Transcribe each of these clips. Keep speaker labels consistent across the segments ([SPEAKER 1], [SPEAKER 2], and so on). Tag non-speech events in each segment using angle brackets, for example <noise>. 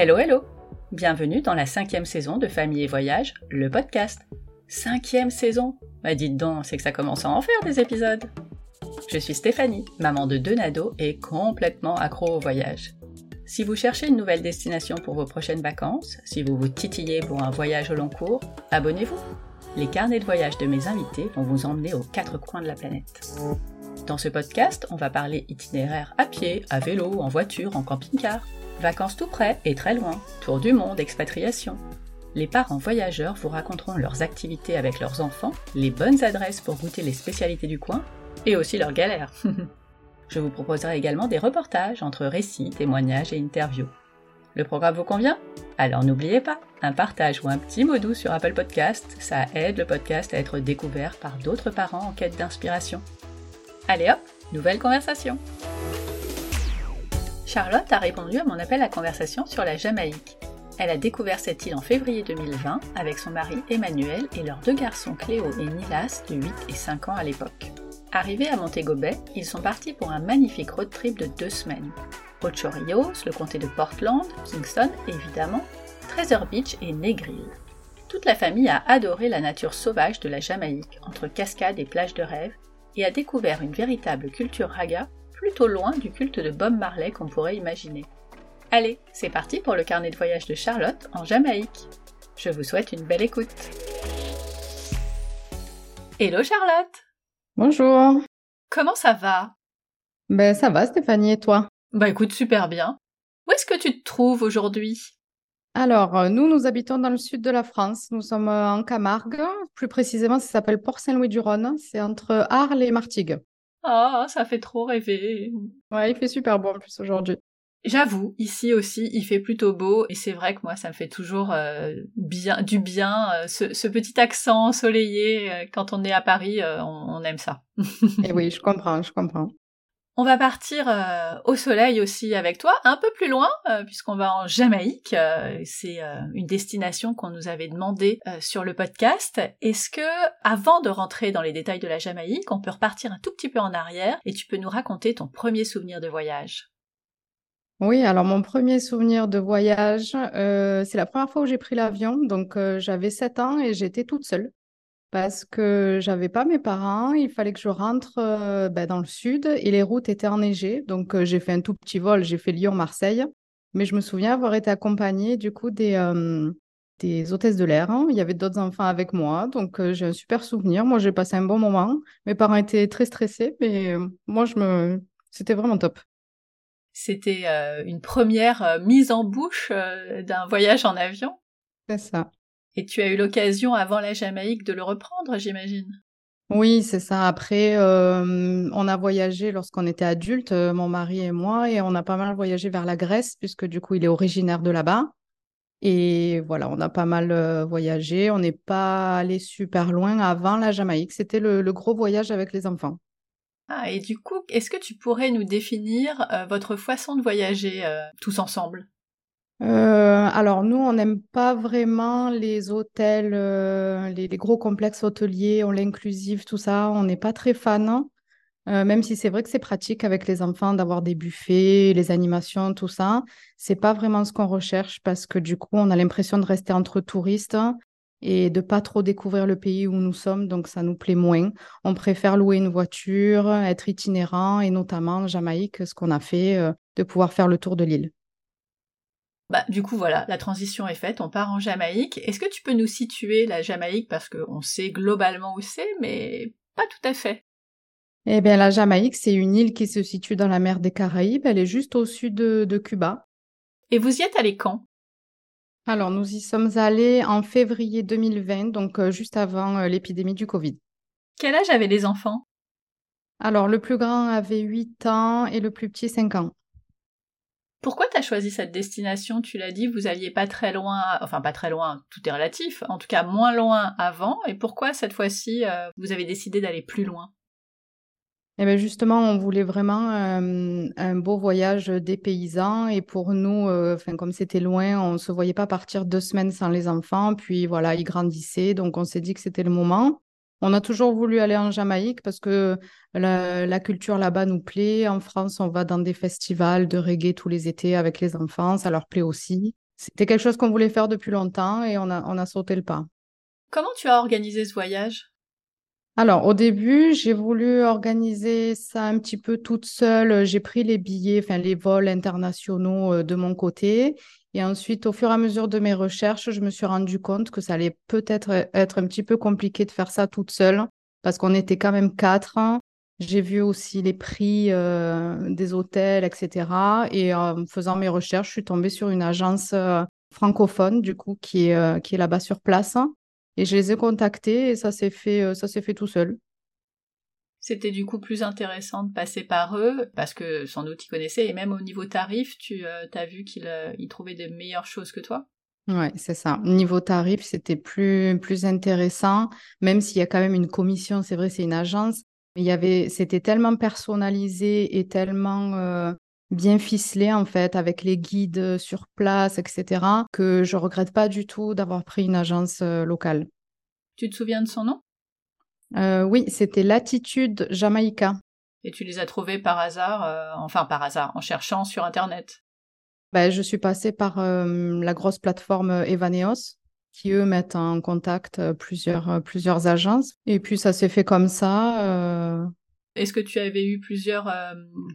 [SPEAKER 1] Hello, hello Bienvenue dans la cinquième saison de Famille et Voyage, le podcast. Cinquième saison Bah dites donc, c'est que ça commence à en faire des épisodes Je suis Stéphanie, maman de deux nados et complètement accro au voyage. Si vous cherchez une nouvelle destination pour vos prochaines vacances, si vous vous titillez pour un voyage au long cours, abonnez-vous Les carnets de voyage de mes invités vont vous emmener aux quatre coins de la planète. Dans ce podcast, on va parler itinéraire à pied, à vélo, en voiture, en camping-car. Vacances tout près et très loin, tour du monde, expatriation. Les parents voyageurs vous raconteront leurs activités avec leurs enfants, les bonnes adresses pour goûter les spécialités du coin, et aussi leurs galères. <laughs> Je vous proposerai également des reportages entre récits, témoignages et interviews. Le programme vous convient? Alors n'oubliez pas, un partage ou un petit mot doux sur Apple Podcast, ça aide le podcast à être découvert par d'autres parents en quête d'inspiration. Allez hop, nouvelle conversation Charlotte a répondu à mon appel à conversation sur la Jamaïque. Elle a découvert cette île en février 2020 avec son mari Emmanuel et leurs deux garçons Cléo et Nilas de 8 et 5 ans à l'époque. Arrivés à Montego Bay, ils sont partis pour un magnifique road trip de deux semaines. Ocho Rios, le comté de Portland, Kingston évidemment, Treasure Beach et Negril. Toute la famille a adoré la nature sauvage de la Jamaïque, entre cascades et plages de rêve, et a découvert une véritable culture raga plutôt loin du culte de Bob Marley qu'on pourrait imaginer. Allez, c'est parti pour le carnet de voyage de Charlotte en Jamaïque. Je vous souhaite une belle écoute. Hello Charlotte
[SPEAKER 2] Bonjour.
[SPEAKER 1] Comment ça va?
[SPEAKER 2] Ben ça va Stéphanie et toi?
[SPEAKER 1] Bah écoute, super bien. Où est-ce que tu te trouves aujourd'hui?
[SPEAKER 2] Alors, euh, nous, nous habitons dans le sud de la France. Nous sommes euh, en Camargue. Plus précisément, ça s'appelle Port-Saint-Louis-du-Rhône. C'est entre Arles et Martigues.
[SPEAKER 1] Oh, ça fait trop rêver.
[SPEAKER 2] Ouais, il fait super beau en plus aujourd'hui.
[SPEAKER 1] J'avoue, ici aussi, il fait plutôt beau et c'est vrai que moi, ça me fait toujours euh, bien, du bien. euh, ce, ce petit accent ensoleillé, euh, quand on est à Paris, on, on aime ça. <laughs>
[SPEAKER 2] Et oui, je comprends, je comprends.
[SPEAKER 1] On va partir euh, au soleil aussi avec toi, un peu plus loin, euh, puisqu'on va en Jamaïque. Euh, c'est une destination qu'on nous avait demandé sur le podcast. Est-ce que, avant de rentrer dans les détails de la Jamaïque, on peut repartir un tout petit peu en arrière et tu peux nous raconter ton premier souvenir de voyage?
[SPEAKER 2] Oui, alors mon premier souvenir de voyage, c'est la première fois où j'ai pris l'avion. Donc, j'avais 7 ans et j'étais toute seule parce que j'avais pas mes parents. Il fallait que je rentre euh, ben, dans le sud et les routes étaient enneigées. Donc, euh, j'ai fait un tout petit vol. J'ai fait Lyon-Marseille. Mais je me souviens avoir été accompagnée du coup des, euh, des hôtesses de l'air. hein. Il y avait d'autres enfants avec moi. Donc, j'ai un super souvenir. Moi, j'ai passé un bon moment. Mes parents étaient très stressés, mais moi, je me... c'était vraiment top.
[SPEAKER 1] C'était une première mise en bouche d'un voyage en avion
[SPEAKER 2] C'est ça.
[SPEAKER 1] Et tu as eu l'occasion avant la Jamaïque de le reprendre, j'imagine?
[SPEAKER 2] Oui, c'est ça. Après, euh, on a voyagé lorsqu'on était adulte, euh, mon mari et moi, et on a pas mal voyagé vers la Grèce, puisque du coup, il est originaire de là-bas. Et voilà, on a pas mal euh, voyagé. On n'est pas allé super loin avant la Jamaïque. C'était le, le gros voyage avec les enfants.
[SPEAKER 1] Ah, et du coup, est-ce que tu pourrais nous définir euh, votre façon de voyager tous ensemble?
[SPEAKER 2] Euh, alors, nous, on n'aime pas vraiment les hôtels, euh, les, gros complexes hôteliers, on l'inclusive, tout ça. On n'est pas très fan. Euh, même si c'est vrai que c'est pratique avec les enfants d'avoir des buffets, les animations, tout ça, c'est pas vraiment ce qu'on recherche parce que du coup, on a l'impression de rester entre touristes et de pas trop découvrir le pays où nous sommes, donc ça nous plaît moins. On préfère louer une voiture, être itinérant et notamment en Jamaïque, ce qu'on a fait, de pouvoir faire le tour de l'île.
[SPEAKER 1] Bah, du coup, voilà, la transition est faite, on part en Jamaïque. Est-ce que tu peux nous situer la Jamaïque? Parce qu'on sait globalement où c'est, mais pas tout à fait.
[SPEAKER 2] Eh bien, la Jamaïque, c'est une île qui se situe dans la mer des Caraïbes. Elle est juste au sud de, de Cuba.
[SPEAKER 1] Et vous y êtes allé quand?
[SPEAKER 2] Alors, nous y sommes allés en février 2020, donc euh, juste avant euh, l'épidémie du Covid.
[SPEAKER 1] Quel âge avaient les enfants?
[SPEAKER 2] Alors, le plus grand avait 8 ans et le plus petit 5 ans.
[SPEAKER 1] Pourquoi t'as choisi cette destination? Tu l'as dit, vous alliez pas très loin, enfin pas très loin, tout est relatif, en tout cas moins loin avant, et pourquoi cette fois-ci euh, vous avez décidé d'aller plus loin?
[SPEAKER 2] Eh bien, justement, on voulait vraiment euh, un beau voyage des paysans et pour nous, euh, comme c'était loin, on ne se voyait pas partir deux semaines sans les enfants. Puis voilà, ils grandissaient, donc on s'est dit que c'était le moment. On a toujours voulu aller en Jamaïque parce que la, la culture là-bas nous plaît. En France, on va dans des festivals de reggae tous les étés avec les enfants, ça leur plaît aussi. C'était quelque chose qu'on voulait faire depuis longtemps et on a, on a sauté le pas.
[SPEAKER 1] Comment tu as organisé ce voyage?
[SPEAKER 2] Alors, au début, j'ai voulu organiser ça un petit peu toute seule. J'ai pris les billets, enfin les vols internationaux euh, de mon côté. Et ensuite, au fur et à mesure de mes recherches, je me suis rendu compte que ça allait peut-être être un petit peu compliqué de faire ça toute seule parce qu'on était quand même quatre. J'ai vu aussi les prix euh, des hôtels, etc. Et en faisant mes recherches, je suis tombée sur une agence euh, francophone, du coup, qui est, euh, est là-bas sur place. Et je les ai contactés et ça s'est fait, ça s'est fait tout seul.
[SPEAKER 1] C'était du coup plus intéressant de passer par eux, parce que sans doute ils connaissaient, et même au niveau tarif, tu as vu qu'ils trouvaient des meilleures choses que toi?
[SPEAKER 2] Ouais, c'est ça. Niveau tarif, c'était plus, plus intéressant, même s'il y a quand même une commission, c'est vrai, c'est une agence, il y avait, c'était tellement personnalisé et tellement euh, bien ficelé en fait avec les guides sur place, etc. que je regrette pas du tout d'avoir pris une agence euh, locale.
[SPEAKER 1] Tu te souviens de son nom?
[SPEAKER 2] Euh, Oui, c'était Latitude Jamaïca.
[SPEAKER 1] Et tu les as trouvés par hasard, enfin par hasard, en cherchant sur Internet?
[SPEAKER 2] Ben, Je suis passée par la grosse plateforme Evaneos qui eux mettent en contact euh, plusieurs, euh, plusieurs agences. Et puis ça s'est fait comme ça. Euh.
[SPEAKER 1] Est-ce que tu avais eu plusieurs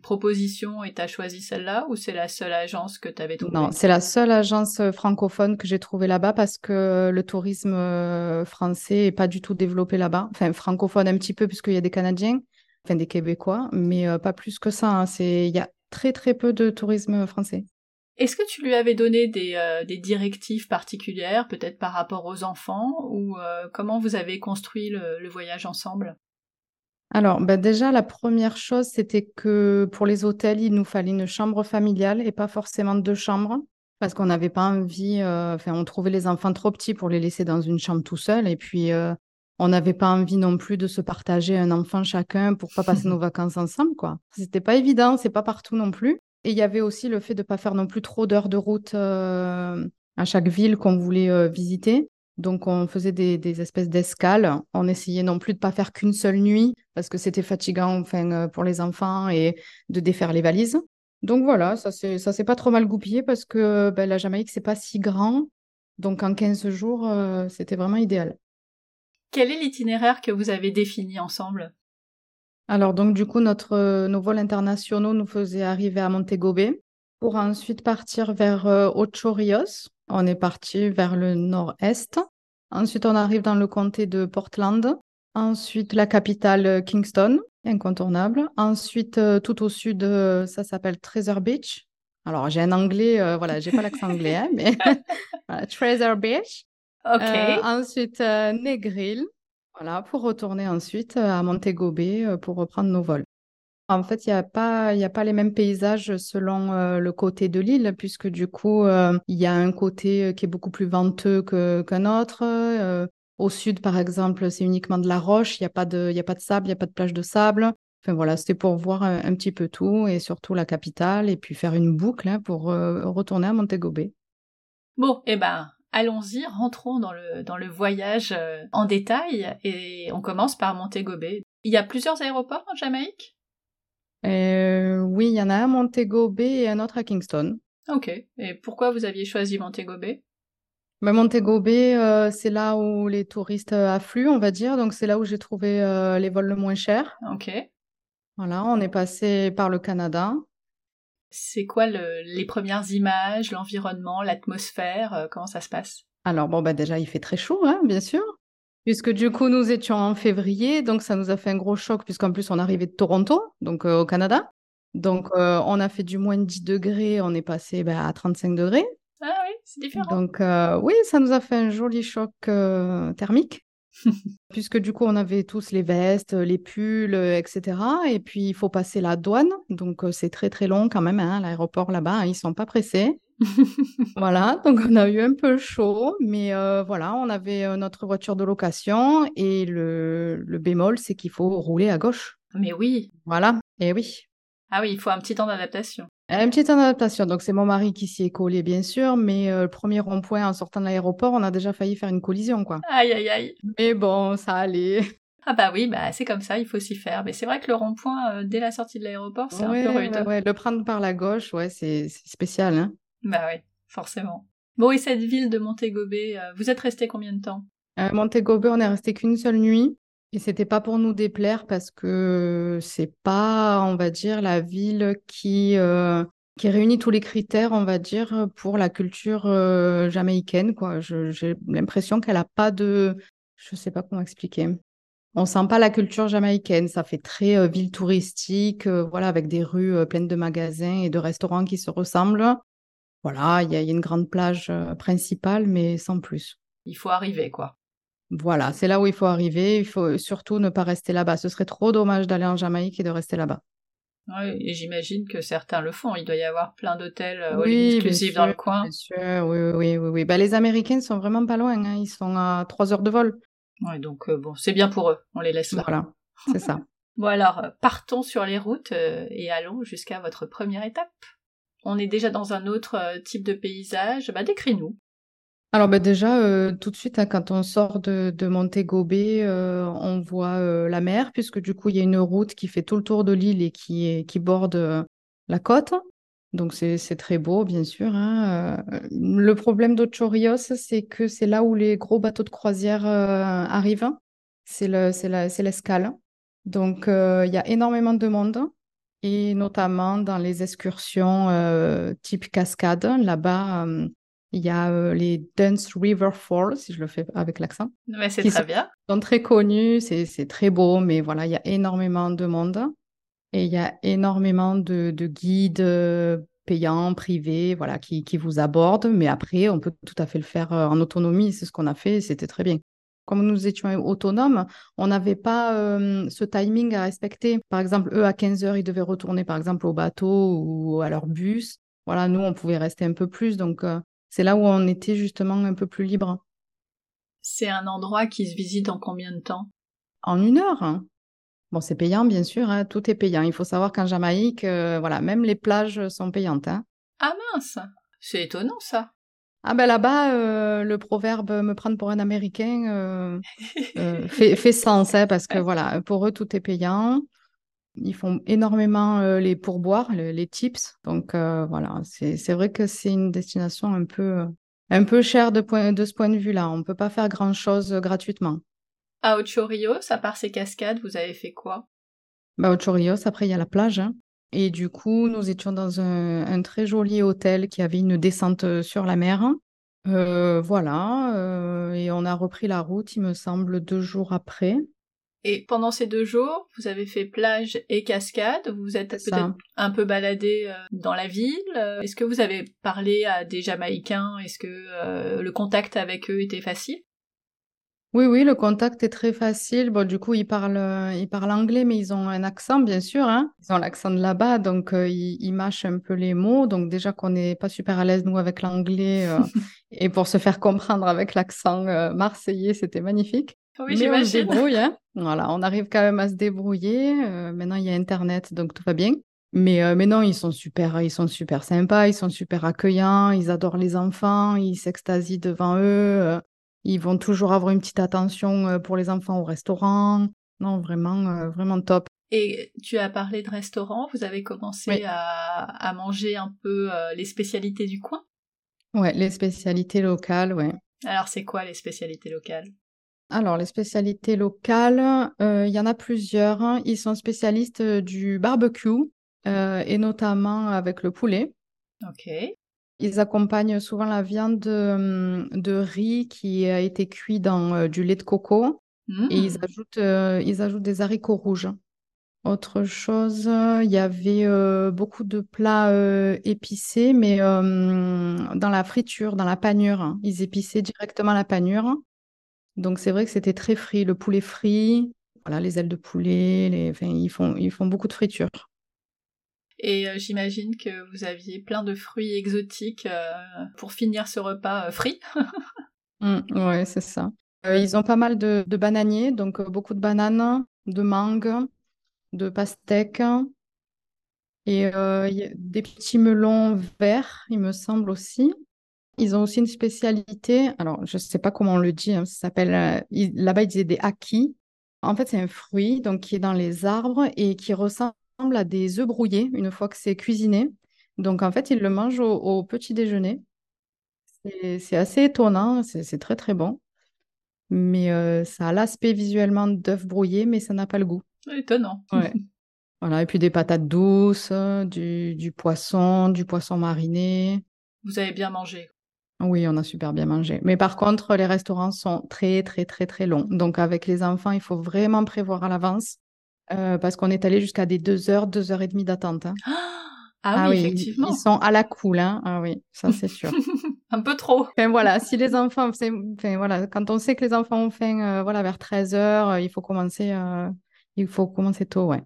[SPEAKER 1] propositions et tu as choisi celle-là ou c'est la seule agence que tu avais trouvée?
[SPEAKER 2] Non, c'est la seule agence francophone que j'ai trouvée là-bas parce que le tourisme français n'est pas du tout développé là-bas. Enfin, francophone un petit peu puisqu'il y a des Canadiens, enfin des Québécois, mais pas plus que ça. Hein. C'est... Il y a très très peu de tourisme français.
[SPEAKER 1] Est-ce que tu lui avais donné des, euh, directives particulières, peut-être par rapport aux enfants, ou euh, comment vous avez construit le, voyage ensemble?
[SPEAKER 2] Alors, ben déjà, la première chose, c'était que pour les hôtels, il nous fallait une chambre familiale et pas forcément deux chambres, parce qu'on n'avait pas envie, euh, enfin, on trouvait les enfants trop petits pour les laisser dans une chambre tout seul, et puis on n'avait pas envie non plus de se partager un enfant chacun pour pas passer nos <laughs> vacances ensemble, quoi. C'était pas évident, c'est pas partout non plus. Et il y avait aussi le fait de ne pas faire non plus trop d'heures de route euh, à chaque ville qu'on voulait euh, visiter. Donc, on faisait des, espèces d'escales. On essayait non plus de ne pas faire qu'une seule nuit parce que c'était fatigant enfin, euh, pour les enfants et de défaire les valises. Donc voilà, ça s'est pas trop mal goupillé parce que ben, la Jamaïque, c'est pas si grand. Donc, en 15 jours, c'était vraiment idéal.
[SPEAKER 1] Quel est l'itinéraire que vous avez défini ensemble?
[SPEAKER 2] Alors donc du coup, notre, euh, nos vols internationaux nous faisaient arriver à Montego Bay pour ensuite partir vers euh, Ocho Rios. On est parti vers le nord-est. Ensuite, on arrive dans le comté de Portland. Ensuite, la capitale euh, Kingston, incontournable. Ensuite, tout au sud, ça s'appelle Treasure Beach. Alors, j'ai un anglais, voilà, j'ai pas l'accent anglais, hein, mais <laughs> Treasure Beach.
[SPEAKER 1] Ok.
[SPEAKER 2] ensuite, Negril. Voilà, pour retourner ensuite euh, à Montego Bay euh, pour reprendre nos vols. En fait, il n'y a, pas, les mêmes paysages selon euh, le côté de l'île, puisque du coup, il y a un côté qui est beaucoup plus venteux qu'un autre. au sud, par exemple, c'est uniquement de la roche, il n'y a, pas de, sable, il n'y a pas de plage de sable. Enfin voilà, c'était pour voir un, petit peu tout, et surtout la capitale, et puis faire une boucle hein, pour retourner à Montego Bay.
[SPEAKER 1] Bon, eh ben, allons-y, rentrons dans le, dans le voyage euh, en détail et on commence par Montego Bay. Il y a plusieurs aéroports en Jamaïque?
[SPEAKER 2] Euh, Oui, il y en a un à Montego Bay et un autre à Kingston.
[SPEAKER 1] Ok. Et pourquoi vous aviez choisi Montego Bay?
[SPEAKER 2] Ben, Montego Bay, euh, c'est là où les touristes affluent, on va dire. Donc, c'est là où j'ai trouvé les vols le moins chers.
[SPEAKER 1] Ok.
[SPEAKER 2] Voilà, on est passé par le Canada.
[SPEAKER 1] C'est quoi les premières images, l'environnement, l'atmosphère euh, Comment ça se passe?
[SPEAKER 2] Alors, bon, bah déjà, il fait très chaud, hein, bien sûr. Puisque du coup, nous étions en février, donc ça nous a fait un gros choc, puisqu'en plus, on arrivait de Toronto, donc euh, au Canada. Donc, euh, on a fait du moins 10 degrés, on est passé bah, à 35 degrés.
[SPEAKER 1] Ah oui, c'est différent.
[SPEAKER 2] Donc, oui, ça nous a fait un joli choc thermique. <laughs> Puisque du coup, on avait tous les vestes, les pulls, etc. Et puis, il faut passer la douane. Donc, euh, c'est très, très long quand même. Hein, L'aéroport là-bas, hein, ils sont pas pressés. <laughs> voilà, donc on a eu un peu chaud, mais euh, voilà, on avait euh, notre voiture de location et le, le bémol, c'est qu'il faut rouler à gauche.
[SPEAKER 1] Mais oui.
[SPEAKER 2] Voilà, et oui.
[SPEAKER 1] Ah oui, il faut un petit temps d'adaptation.
[SPEAKER 2] Un petit temps d'adaptation. Donc, c'est mon mari qui s'y est collé, bien sûr, mais euh, le premier rond-point en sortant de l'aéroport, on a déjà failli faire une collision, quoi.
[SPEAKER 1] Aïe, aïe, aïe.
[SPEAKER 2] Mais bon, ça allait.
[SPEAKER 1] Ah bah oui, bah c'est comme ça, il faut s'y faire. Mais c'est vrai que le rond-point, euh, dès la sortie de l'aéroport, c'est un peu rude.
[SPEAKER 2] Ouais, le prendre par la gauche, ouais, c'est spécial, hein.
[SPEAKER 1] Bah oui, forcément. Bon, et cette ville de Montego Bay, euh, vous êtes resté combien de temps?
[SPEAKER 2] À Montego Bay, on est resté qu'une seule nuit. Et c'était pas pour nous déplaire parce que c'est pas, on va dire, la ville qui, euh, qui réunit tous les critères, on va dire, pour la culture euh, jamaïcaine, quoi. J'ai l'impression qu'elle a pas de, je sais pas comment expliquer. On sent pas la culture jamaïcaine. Ça fait très euh, ville touristique, voilà, avec des rues pleines de magasins et de restaurants qui se ressemblent. Voilà, il y, a une grande plage principale, mais sans plus.
[SPEAKER 1] Il faut arriver, quoi.
[SPEAKER 2] Voilà, c'est là où il faut arriver. Il faut surtout ne pas rester là-bas. Ce serait trop dommage d'aller en Jamaïque et de rester là-bas.
[SPEAKER 1] Oui, et j'imagine que certains le font. Il doit y avoir plein d'hôtels euh, oui, exclusifs dans le coin.
[SPEAKER 2] Bien sûr, oui, oui, oui. oui. Bah, les Américains sont vraiment pas loin. Hein. Ils sont à trois heures de vol.
[SPEAKER 1] Oui, donc euh, bon, c'est bien pour eux. On les laisse là.
[SPEAKER 2] Voilà, c'est ça. <laughs>
[SPEAKER 1] bon alors, euh, partons sur les routes et allons jusqu'à votre première étape. On est déjà dans un autre type de paysage. Bah, décris-nous.
[SPEAKER 2] Alors bah, déjà, euh, tout de suite, hein, quand on sort de, de Montego Bay, euh, on voit euh, la mer, puisque du coup, il y a une route qui fait tout le tour de l'île et qui, borde la côte. Donc c'est très beau, bien sûr. Hein, le problème d'Ocho c'est que c'est là où les gros bateaux de croisière arrivent. C'est l'escale. Donc il y a énormément de monde, et notamment dans les excursions type cascade. Là-bas, il y a euh, les Dance River Falls, si je le fais avec l'accent.
[SPEAKER 1] Mais c'est très bien.
[SPEAKER 2] Ils sont très connus, c'est très beau, mais voilà, il y a énormément de monde. Et il y a énormément de, guides euh, payants, privés, voilà, qui, qui, vous abordent. Mais après, on peut tout à fait le faire euh, en autonomie. C'est ce qu'on a fait, c'était très bien. Comme nous étions autonomes, on n'avait pas ce timing à respecter. Par exemple, eux, à 15 heures, ils devaient retourner, par exemple, au bateau ou à leur bus. Voilà, nous, on pouvait rester un peu plus. Donc, c'est là où on était justement un peu plus libre.
[SPEAKER 1] C'est un endroit qui se visite en combien de temps?
[SPEAKER 2] En une heure. Hein. Bon, c'est payant, bien sûr, hein. tout est payant. Il faut savoir qu'en Jamaïque, euh, voilà, même les plages sont payantes. Hein.
[SPEAKER 1] Ah mince, c'est étonnant ça.
[SPEAKER 2] Ah ben là-bas, euh, le proverbe me prendre pour un Américain euh, fait, fait, sens, parce que voilà, pour eux, tout est payant. Ils font énormément euh, les pourboires, les tips. Donc euh, voilà, c'est vrai que c'est une destination un peu, euh, un peu chère de, de ce point de vue-là. On ne peut pas faire grand-chose gratuitement.
[SPEAKER 1] À Ocho Rios, à part ces cascades, vous avez fait quoi?
[SPEAKER 2] Bah, Ocho Rios, après, il y a la plage. Hein. Et du coup, nous étions dans un, très joli hôtel qui avait une descente sur la mer. voilà, et on a repris la route, il me semble, deux jours après.
[SPEAKER 1] Et pendant ces deux jours, vous avez fait plage et cascade. Vous vous êtes peut-être un peu baladé euh, dans la ville. Euh, est-ce que vous avez parlé à des Jamaïcains? Est-ce que euh, le contact avec eux était facile?
[SPEAKER 2] Oui, oui, le contact est très facile. Bon, du coup, ils parlent, ils parlent anglais, mais ils ont un accent, bien sûr. Hein. Ils ont l'accent de là-bas, donc ils, ils, mâchent un peu les mots. Donc déjà qu'on n'est pas super à l'aise, nous, avec l'anglais. <laughs> et pour se faire comprendre avec l'accent marseillais, c'était magnifique.
[SPEAKER 1] Oui, Mais on se
[SPEAKER 2] débrouille, hein. Voilà, on arrive quand même à se débrouiller. Euh, maintenant, il y a Internet, donc tout va bien. Mais, euh, mais non, ils sont super, ils sont super sympas, ils sont super accueillants, ils adorent les enfants, ils s'extasient devant eux. Euh, ils vont toujours avoir une petite attention pour les enfants au restaurant. Non, vraiment, vraiment top.
[SPEAKER 1] Et tu as parlé de restaurant, vous avez commencé à, à, manger un peu les spécialités du coin?
[SPEAKER 2] Ouais, les spécialités locales, ouais.
[SPEAKER 1] Alors, c'est quoi les spécialités locales?
[SPEAKER 2] Alors, les spécialités locales, euh, il y en a plusieurs. Hein. Ils sont spécialistes euh, du barbecue euh, et notamment avec le poulet.
[SPEAKER 1] Ok.
[SPEAKER 2] Ils accompagnent souvent la viande de, riz qui a été cuit dans du lait de coco et ils mmh. ajoutent, ils ajoutent des haricots rouges. Autre chose, il y avait beaucoup de plats épicés, mais dans la friture, dans la panure. Ils épiçaient directement la panure. Donc c'est vrai que c'était très frit, le poulet frit, voilà, les ailes de poulet, les... Enfin, ils, font, ils font beaucoup de friture.
[SPEAKER 1] Et euh, j'imagine que vous aviez plein de fruits exotiques euh, pour finir ce repas euh, frit. <laughs>
[SPEAKER 2] Mmh, oui, c'est ça. ils ont pas mal de, bananiers, donc beaucoup de bananes, de mangues, de pastèques et des petits melons verts, il me semble aussi. Ils ont aussi une spécialité, alors je ne sais pas comment on le dit, hein, ça s'appelle, là-bas ils disaient des akis. En fait, c'est un fruit donc, qui est dans les arbres et qui ressemble à des œufs brouillés une fois que c'est cuisiné. Donc en fait, ils le mangent au, petit déjeuner. C'est assez étonnant, c'est c'est très très bon. Mais euh, ça a l'aspect visuellement d'œuf brouillé, mais ça n'a pas le goût.
[SPEAKER 1] Étonnant.
[SPEAKER 2] Ouais. <laughs> Voilà, et puis des patates douces, du, du poisson, du poisson mariné.
[SPEAKER 1] Vous avez bien mangé.
[SPEAKER 2] Oui, on a super bien mangé. Mais par contre, les restaurants sont très, très, très, très longs. Donc, avec les enfants, il faut vraiment prévoir à l'avance euh, parce qu'on est allé jusqu'à des deux heures, deux heures et demie d'attente. hein.
[SPEAKER 1] Ah, oui, effectivement.
[SPEAKER 2] Ils sont à la cool, hein. Ah oui, ça c'est sûr. <laughs>
[SPEAKER 1] Un peu trop.
[SPEAKER 2] Enfin, voilà, si les enfants, enfin, voilà, quand on sait que les enfants ont faim euh, voilà, vers 13 heures, euh, il faut commencer, euh, il faut commencer tôt, ouais.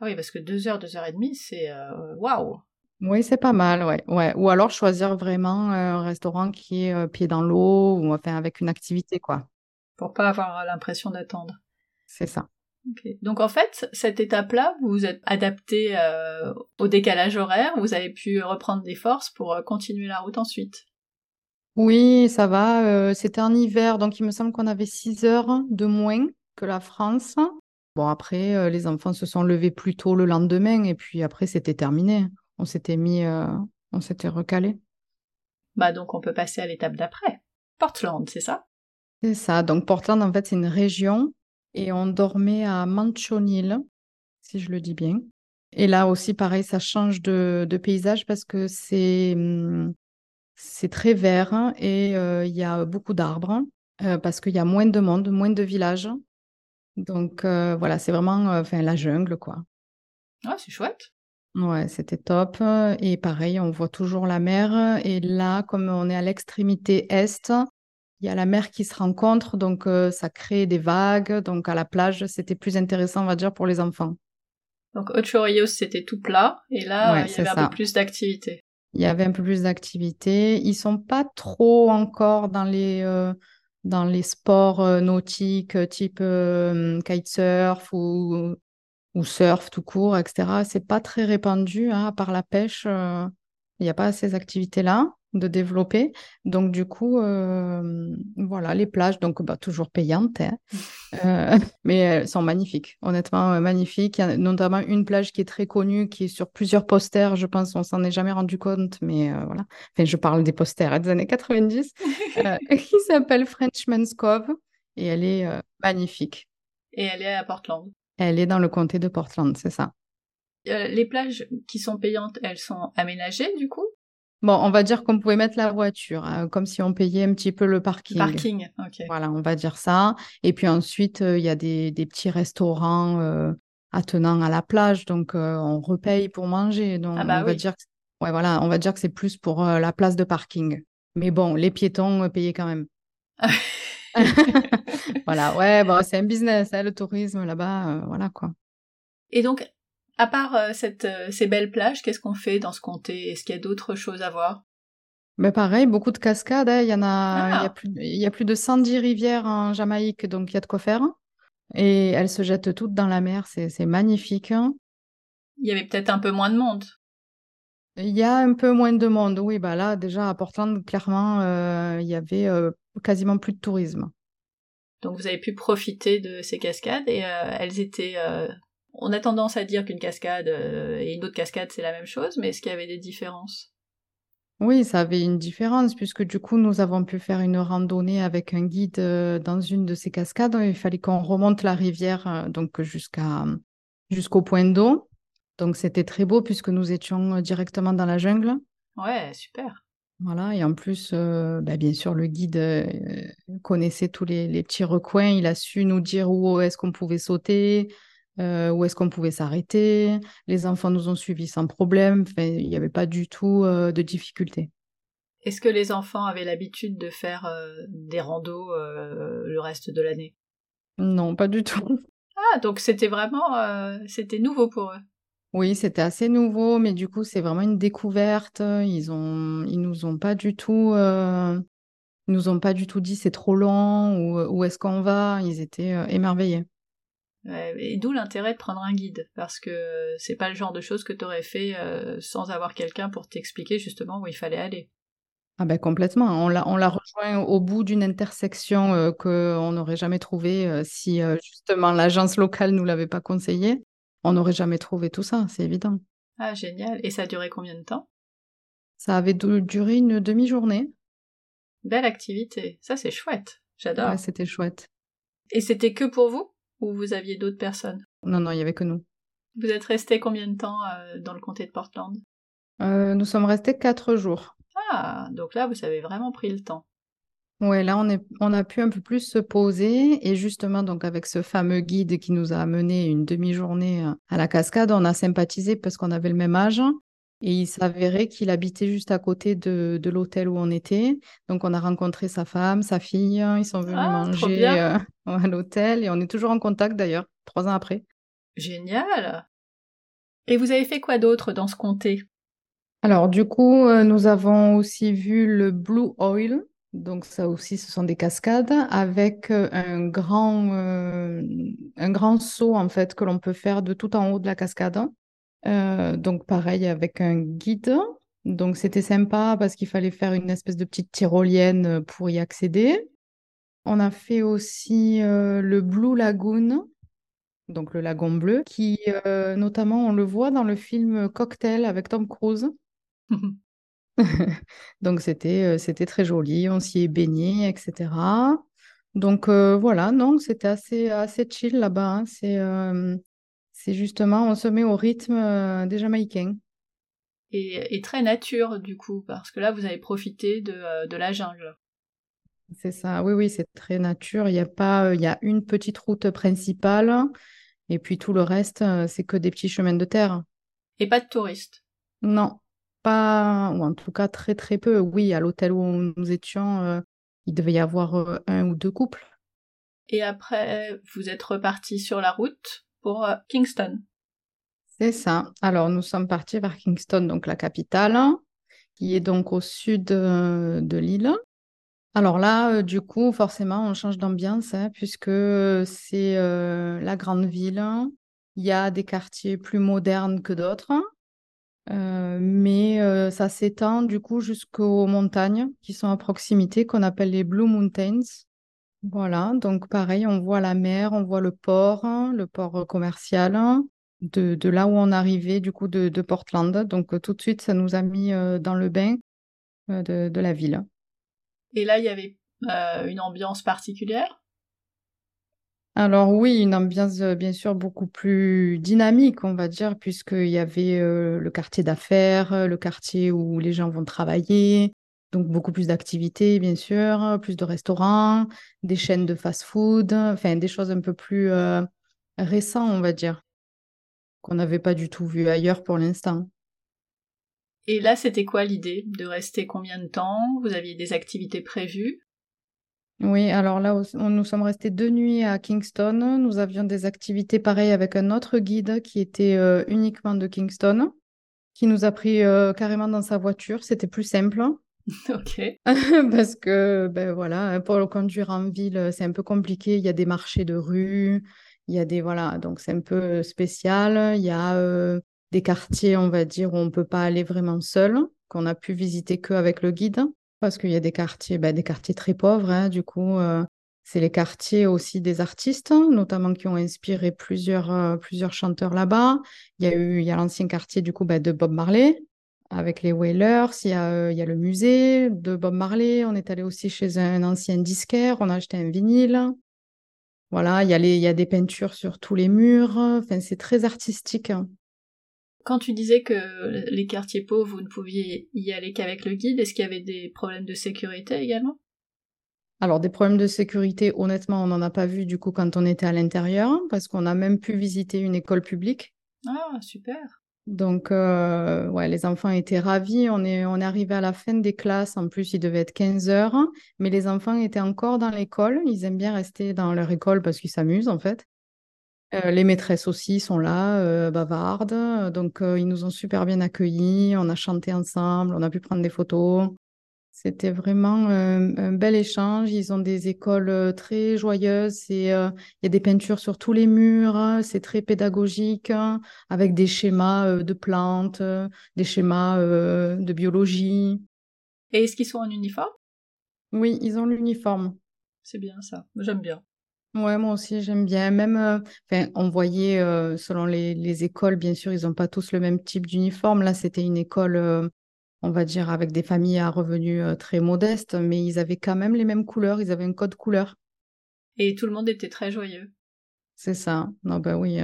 [SPEAKER 1] Ah oui, parce que deux heures, deux heures et demie, c'est waouh.
[SPEAKER 2] Oui, c'est pas mal, ouais, ouais. Ou alors choisir vraiment un restaurant qui est pied dans l'eau ou enfin avec une activité, quoi.
[SPEAKER 1] Pour pas avoir l'impression d'attendre.
[SPEAKER 2] C'est ça.
[SPEAKER 1] Donc en fait, cette étape-là, vous vous êtes adapté euh, au décalage horaire, vous avez pu reprendre des forces pour euh, continuer la route ensuite.
[SPEAKER 2] Oui, ça va. euh, c'était en hiver, donc il me semble qu'on avait 6 heures de moins que la France. Bon, après, euh, les enfants se sont levés plus tôt le lendemain et puis après, c'était terminé. On s'était mis, on s'était recalé.
[SPEAKER 1] Bah donc on peut passer à l'étape d'après. Portland, c'est ça?
[SPEAKER 2] C'est ça. Donc Portland, en fait, c'est une région et on dormait à Manchonil, si je le dis bien. Et là aussi, pareil, ça change de, de paysage parce que c'est hum, c'est très vert et euh, il y a beaucoup d'arbres euh, parce qu'il y a moins de monde, moins de villages. Donc euh, voilà, c'est vraiment enfin, la jungle, quoi.
[SPEAKER 1] Ouais, c'est chouette.
[SPEAKER 2] Ouais, c'était top. Et pareil, on voit toujours la mer. Et là, comme on est à l'extrémité est, il y a la mer qui se rencontre, donc euh, ça crée des vagues. Donc à la plage, c'était plus intéressant, on va dire, pour les enfants.
[SPEAKER 1] Donc Ocho Rios, c'était tout plat, et là,
[SPEAKER 2] Ouais,
[SPEAKER 1] il y avait un peu plus d'activité.
[SPEAKER 2] Il y avait un peu plus d'activités. Ils sont pas trop encore dans les, euh, dans les sports euh, nautiques, type kitesurf ou, ou surf tout court, etc. C'est pas très répandu, hein, à part la pêche. il n'y a pas ces activités-là de développer. Donc, du coup, euh, voilà, les plages, donc bah, toujours payantes, hein. <laughs> Euh, <laughs> mais elles sont magnifiques, honnêtement, euh, magnifiques. Il y a notamment une plage qui est très connue, qui est sur plusieurs posters, je pense, on s'en est jamais rendu compte, mais euh, voilà. Enfin, je parle des posters hein, des années 90, <laughs> euh, qui s'appelle Frenchman's Cove, et elle est magnifique.
[SPEAKER 1] Et elle est à Portland.
[SPEAKER 2] Elle est dans le comté de Portland, c'est ça.
[SPEAKER 1] Les plages qui sont payantes, elles sont aménagées du coup?
[SPEAKER 2] Bon, on va dire qu'on pouvait mettre la voiture, hein, comme si on payait un petit peu le parking.
[SPEAKER 1] Parking, ok.
[SPEAKER 2] Voilà, on va dire ça. Et puis ensuite, euh, il y a des, des petits restaurants euh, attenant à la plage, donc euh, on repaye pour manger. Donc
[SPEAKER 1] Ah bah
[SPEAKER 2] on va
[SPEAKER 1] oui.
[SPEAKER 2] dire que, ouais, voilà, on va dire que c'est plus pour la place de parking. Mais bon, les piétons payaient quand même. <laughs> <laughs> Voilà, ouais, bon, c'est un business, hein, le tourisme là-bas, voilà quoi.
[SPEAKER 1] Et donc, à part euh, cette, euh, ces belles plages, qu'est-ce qu'on fait dans ce comté? Est-ce qu'il y a d'autres choses à voir?
[SPEAKER 2] Mais pareil, beaucoup de cascades, hein, Il y en a, il y
[SPEAKER 1] Ah.
[SPEAKER 2] a plus, il y a plus de 110 rivières en Jamaïque, donc il y a de quoi faire. Et elles se jettent toutes dans la mer, c'est magnifique. hein.
[SPEAKER 1] Il y avait peut-être un peu moins de monde.
[SPEAKER 2] Il y a un peu moins de monde, oui, bah là, déjà à Portland, clairement, euh, il y avait quasiment plus de tourisme.
[SPEAKER 1] Donc vous avez pu profiter de ces cascades et euh, elles étaient... euh, On a tendance à dire qu'une cascade euh, et une autre cascade c'est la même chose, mais est-ce qu'il y avait des différences?
[SPEAKER 2] Oui, ça avait une différence, puisque du coup, nous avons pu faire une randonnée avec un guide euh, dans une de ces cascades. Il fallait qu'on remonte la rivière, euh, donc jusqu'à, jusqu'au point d'eau. Donc c'était très beau, puisque nous étions directement dans la jungle.
[SPEAKER 1] Ouais, super.
[SPEAKER 2] Voilà, et en plus, euh, bah, bien sûr, le guide euh, connaissait tous les, les petits recoins. Il a su nous dire où est-ce qu'on pouvait sauter, euh, où est-ce qu'on pouvait s'arrêter? Les enfants nous ont suivis sans problème. Enfin, il n'y avait pas du tout euh, de difficulté.
[SPEAKER 1] Est-ce que les enfants avaient l'habitude de faire euh, des randos le reste de l'année?
[SPEAKER 2] Non, pas du tout. <laughs>
[SPEAKER 1] Ah, donc c'était vraiment... c'était nouveau pour eux.
[SPEAKER 2] Oui, c'était assez nouveau, mais du coup, c'est vraiment une découverte. Ils ont, ils nous ont pas du tout, euh, ils nous ont pas du tout dit c'est trop long ou où est-ce qu'on va. Ils étaient euh, émerveillés.
[SPEAKER 1] Et d'où l'intérêt de prendre un guide, parce que c'est pas le genre de choses que t'aurais fait euh, sans avoir quelqu'un pour t'expliquer justement où il fallait aller.
[SPEAKER 2] Ah ben complètement. On l'a, on l'a rejoint au bout d'une intersection euh, qu'on n'aurait jamais trouvée euh, si euh, justement l'agence locale nous l'avait pas conseillé. On n'aurait jamais trouvé tout ça, c'est évident.
[SPEAKER 1] Ah, génial. Et ça a duré combien de temps?
[SPEAKER 2] Ça avait du- duré une demi-journée.
[SPEAKER 1] Belle activité. Ça, c'est chouette. J'adore.
[SPEAKER 2] Ouais, c'était chouette.
[SPEAKER 1] Et c'était que pour vous? Ou vous aviez d'autres personnes?
[SPEAKER 2] Non, non, il y avait que nous.
[SPEAKER 1] Vous êtes resté combien de temps euh, dans le comté de Portland?
[SPEAKER 2] Euh, nous sommes restés quatre jours.
[SPEAKER 1] Ah, donc là, vous avez vraiment pris le temps.
[SPEAKER 2] Ouais, là, on est, on a pu un peu plus se poser et justement, donc avec ce fameux guide qui nous a amené une demi-journée euh, à la cascade, on a sympathisé parce qu'on avait le même âge et il s'avérait qu'il habitait juste à côté de, de l'hôtel où on était. Donc, on a rencontré sa femme, sa fille, ils sont venus
[SPEAKER 1] Ah,
[SPEAKER 2] manger euh, <laughs> à l'hôtel et on est toujours en contact d'ailleurs, trois ans après.
[SPEAKER 1] Génial Et vous avez fait quoi d'autre dans ce comté?
[SPEAKER 2] Alors, du coup, euh, nous avons aussi vu le Blue Oil. Donc, ça aussi, ce sont des cascades avec euh, un grand, euh, un grand saut, en fait, que l'on peut faire de tout en haut de la cascade. Euh, donc, pareil, avec un guide. Donc, c'était sympa parce qu'il fallait faire une espèce de petite tyrolienne euh, pour y accéder. On a fait aussi euh, le Blue Lagoon, donc le lagon bleu, qui, euh, notamment, on le voit dans le film Cocktail avec Tom Cruise. <laughs> <laughs> Donc c'était c'était très joli, on s'y est baigné, etc. Donc euh, voilà, non, c'était assez, assez chill là-bas. hein. C'est euh, c'est justement, on se met au rythme euh, des Jamaïcains.
[SPEAKER 1] et, et très nature, du coup, parce que là, vous avez profité de, euh, de la jungle.
[SPEAKER 2] C'est ça, oui, oui, c'est très nature. Il y a pas, euh, il y a une petite route principale et puis tout le reste, c'est que des petits chemins de terre.
[SPEAKER 1] Et pas de touristes.
[SPEAKER 2] Non, pas, ou en tout cas très très peu. Oui, à l'hôtel où nous étions, euh, il devait y avoir un ou deux couples.
[SPEAKER 1] Et après, vous êtes reparti sur la route pour euh, Kingston.
[SPEAKER 2] C'est ça. Alors, nous sommes partis vers Kingston, donc la capitale, qui est donc au sud euh, de l'île. Alors là, euh, du coup, forcément, on change d'ambiance, hein, puisque c'est la grande ville. Il y a des quartiers plus modernes que d'autres, mais ça s'étend du coup jusqu'aux montagnes qui sont à proximité, qu'on appelle les Blue Mountains. Voilà, donc pareil, on voit la mer, on voit le port, hein, le port commercial hein, de, de là où on arrivait, du coup, de, de Portland. Donc tout de suite, ça nous a mis dans le bain de, de la ville.
[SPEAKER 1] Et là, il y avait euh, une ambiance particulière?
[SPEAKER 2] Alors oui, une ambiance bien sûr beaucoup plus dynamique, on va dire, puisqu'il y avait euh, le quartier d'affaires, le quartier où les gens vont travailler, donc beaucoup plus d'activités, bien sûr, plus de restaurants, des chaînes de fast-food, enfin des choses un peu plus euh, récentes, on va dire, qu'on n'avait pas du tout vu ailleurs pour l'instant.
[SPEAKER 1] Et là, c'était quoi l'idée De rester combien de temps? Vous aviez des activités prévues?
[SPEAKER 2] Oui, alors là, on- nous sommes restés deux nuits à Kingston. Nous avions des activités pareilles avec un autre guide qui était euh, uniquement de Kingston, qui nous a pris euh, carrément dans sa voiture. C'était plus simple <laughs>
[SPEAKER 1] Ok. <laughs>
[SPEAKER 2] parce que, ben voilà, pour le conduire en ville, c'est un peu compliqué. Il y a des marchés de rue, il y a des, voilà, donc c'est un peu spécial. Il y a euh, des quartiers, on va dire, où on peut pas aller vraiment seul, qu'on a pu visiter qu'avec le guide. Parce qu'il y a des quartiers, ben, des quartiers très pauvres, hein, du coup, euh, c'est les quartiers aussi des artistes, notamment qui ont inspiré plusieurs, euh, plusieurs chanteurs là-bas. Il y a eu, il y a l'ancien quartier du coup ben, de Bob Marley avec les Wailers. Il y a, euh, il y a le musée de Bob Marley. On est allé aussi chez un ancien disquaire. On a acheté un vinyle. Voilà, il y a les, il y a des peintures sur tous les murs. Enfin, c'est très artistique.
[SPEAKER 1] Quand tu disais que les quartiers pauvres, vous ne pouviez y aller qu'avec le guide, est-ce qu'il y avait des problèmes de sécurité également?
[SPEAKER 2] Alors, des problèmes de sécurité, honnêtement, on n'en a pas vu du coup quand on était à l'intérieur, parce qu'on a même pu visiter une école publique.
[SPEAKER 1] Ah, super.
[SPEAKER 2] Donc, euh, les enfants étaient ravis. On est, arrivé à la fin des classes. En plus, il devait être 15 heures, mais les enfants étaient encore dans l'école. Ils aiment bien rester dans leur école parce qu'ils s'amusent, en fait. Euh, les maîtresses aussi sont là, euh, bavardes. Donc, ils nous ont super bien accueillis. On a chanté ensemble. On a pu prendre des photos. C'était vraiment euh, un bel échange. Ils ont des écoles euh, très joyeuses. Et, euh, il y a des peintures sur tous les murs. C'est très pédagogique, hein, avec des schémas de plantes, des schémas de biologie.
[SPEAKER 1] Et est-ce qu'ils sont en uniforme?
[SPEAKER 2] Oui, ils ont l'uniforme.
[SPEAKER 1] C'est bien ça. J'aime bien.
[SPEAKER 2] Ouais, moi aussi, j'aime bien. Même, euh, on voyait, euh, selon les, les écoles, bien sûr, ils n'ont pas tous le même type d'uniforme. Là, c'était une école, euh, on va dire, avec des familles à revenus très modestes, mais ils avaient quand même les mêmes couleurs, ils avaient un code couleur.
[SPEAKER 1] Et tout le monde était très joyeux.
[SPEAKER 2] C'est ça. Non, ben oui.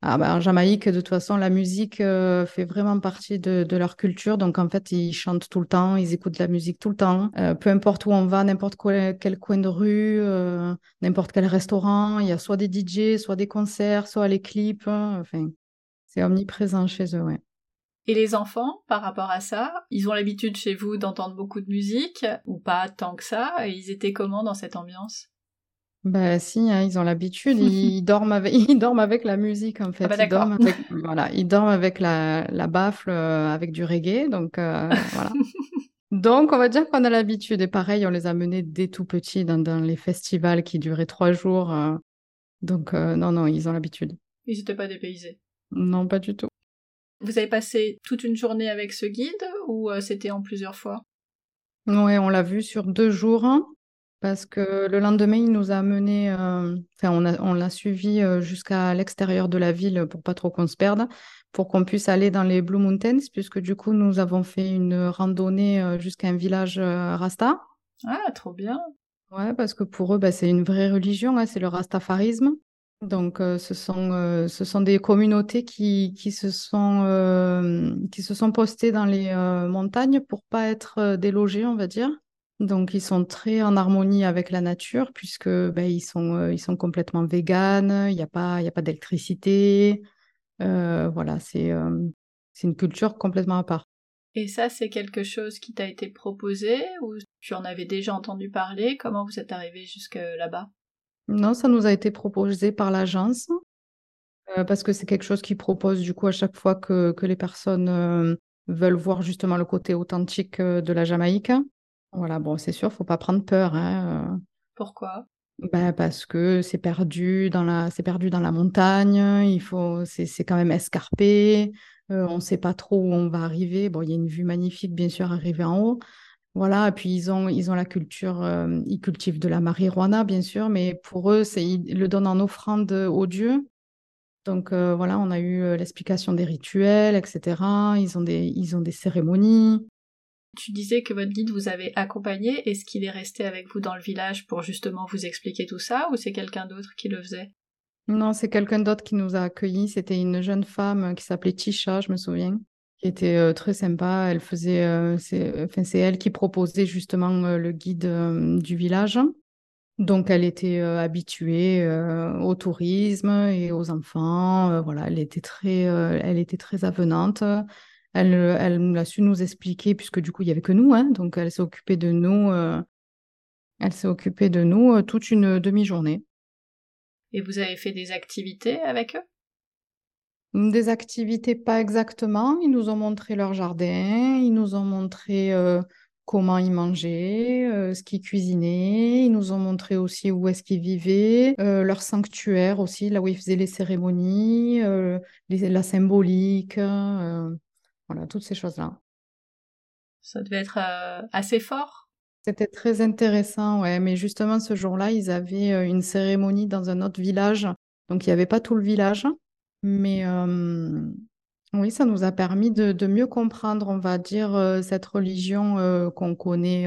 [SPEAKER 2] Ah bah, en Jamaïque, de toute façon, la musique euh, fait vraiment partie de, leur culture. Donc, en fait, ils chantent tout le temps, ils écoutent de la musique tout le temps. Euh, peu importe où on va, n'importe quel coin de rue, euh, n'importe quel restaurant, il y a soit des DJ, soit des concerts, soit les clips. Hein, enfin, c'est omniprésent chez eux, ouais.
[SPEAKER 1] Et les enfants, par rapport à ça, ils ont l'habitude chez vous d'entendre beaucoup de musique, ou pas tant que ça, et ils étaient comment dans cette ambiance?
[SPEAKER 2] Bah si, hein, ils ont l'habitude, <laughs> ils dorment avec, ils dorment avec la musique en fait.
[SPEAKER 1] Ah bah
[SPEAKER 2] ils dorment avec, voilà, ils dorment avec la, la baffle, euh, avec du reggae, donc euh, voilà. <laughs> Donc on va dire qu'on a l'habitude. Et pareil, on les a menés dès tout petits dans, dans les festivals qui duraient trois jours. euh, donc non, non, ils ont l'habitude.
[SPEAKER 1] Ils n'étaient pas dépaysés.
[SPEAKER 2] Non, pas du tout.
[SPEAKER 1] Vous avez passé toute une journée avec ce guide ou euh, c'était en plusieurs fois?
[SPEAKER 2] Ouais, on l'a vu sur deux jours. Parce que le lendemain, il nous a menés, euh, enfin, on l'a suivi euh, jusqu'à l'extérieur de la ville pour pas trop qu'on se perde, pour qu'on puisse aller dans les Blue Mountains, puisque du coup, nous avons fait une randonnée jusqu'à un village Rasta.
[SPEAKER 1] Ah, trop bien.
[SPEAKER 2] Ouais, parce que pour eux, bah, c'est une vraie religion, hein, c'est le rastafarisme. Donc, euh, ce sont, euh, ce sont des communautés qui, qui se sont, euh, qui se sont postées dans les montagnes pour pas être délogées, on va dire. Donc, ils sont très en harmonie avec la nature puisque ben, ils sont, ils sont complètement véganes, il n'y a pas, y a pas d'électricité. Voilà, c'est c'est une culture complètement à part.
[SPEAKER 1] Et ça, c'est quelque chose qui t'a été proposé ou tu en avais déjà entendu parler? Comment vous êtes arrivé jusque là-bas?
[SPEAKER 2] Non, ça nous a été proposé par l'agence euh, parce que c'est quelque chose qui propose du coup à chaque fois que, que les personnes euh, veulent voir justement le côté authentique euh, de la Jamaïque. Voilà, bon, c'est sûr, faut pas prendre peur, hein.
[SPEAKER 1] Pourquoi?
[SPEAKER 2] Ben, parce que c'est perdu dans la, c'est perdu dans la montagne, il faut, c'est, c'est quand même escarpé, euh, on ne sait pas trop où on va arriver. Bon, il y a une vue magnifique, bien sûr, arriver en haut. Voilà, et puis ils ont, ils ont la culture, euh, ils cultivent de la marijuana, bien sûr, mais pour eux, c'est, ils le donnent en offrande aux dieux. Donc euh, voilà, on a eu euh, l'explication des rituels, etc. Ils ont des, ils ont des cérémonies.
[SPEAKER 1] Tu disais que votre guide vous avait accompagné. Est-ce qu'il est resté avec vous dans le village pour justement vous expliquer tout ça ou c'est quelqu'un d'autre qui le faisait?
[SPEAKER 2] Non, c'est quelqu'un d'autre qui nous a accueillis. C'était une jeune femme qui s'appelait Tisha, je me souviens, qui était euh, très sympa. Elle faisait, euh, c'est, elle qui proposait justement euh, le guide du village. Donc, elle était habituée au tourisme et aux enfants. Voilà, elle était très, elle était très avenante. Elle, elle a su nous expliquer, puisque du coup, il n'y avait que nous, hein, donc elle s'est occupée de nous. elle s'est occupée de nous toute une demi-journée.
[SPEAKER 1] Et vous avez fait des activités avec eux?
[SPEAKER 2] Des activités, pas exactement. Ils nous ont montré leur jardin, ils nous ont montré euh, comment ils mangeaient, euh, ce qu'ils cuisinaient. Ils nous ont montré aussi où est-ce qu'ils vivaient, euh, leur sanctuaire aussi, là où ils faisaient les cérémonies, les- la symbolique, voilà, toutes ces choses-là.
[SPEAKER 1] Ça devait être assez fort.
[SPEAKER 2] C'était très intéressant, ouais. Mais justement, ce jour-là, ils avaient une cérémonie dans un autre village. Donc, il n'y avait pas tout le village. Mais oui, ça nous a permis de, de mieux comprendre, on va dire, cette religion qu'on connaît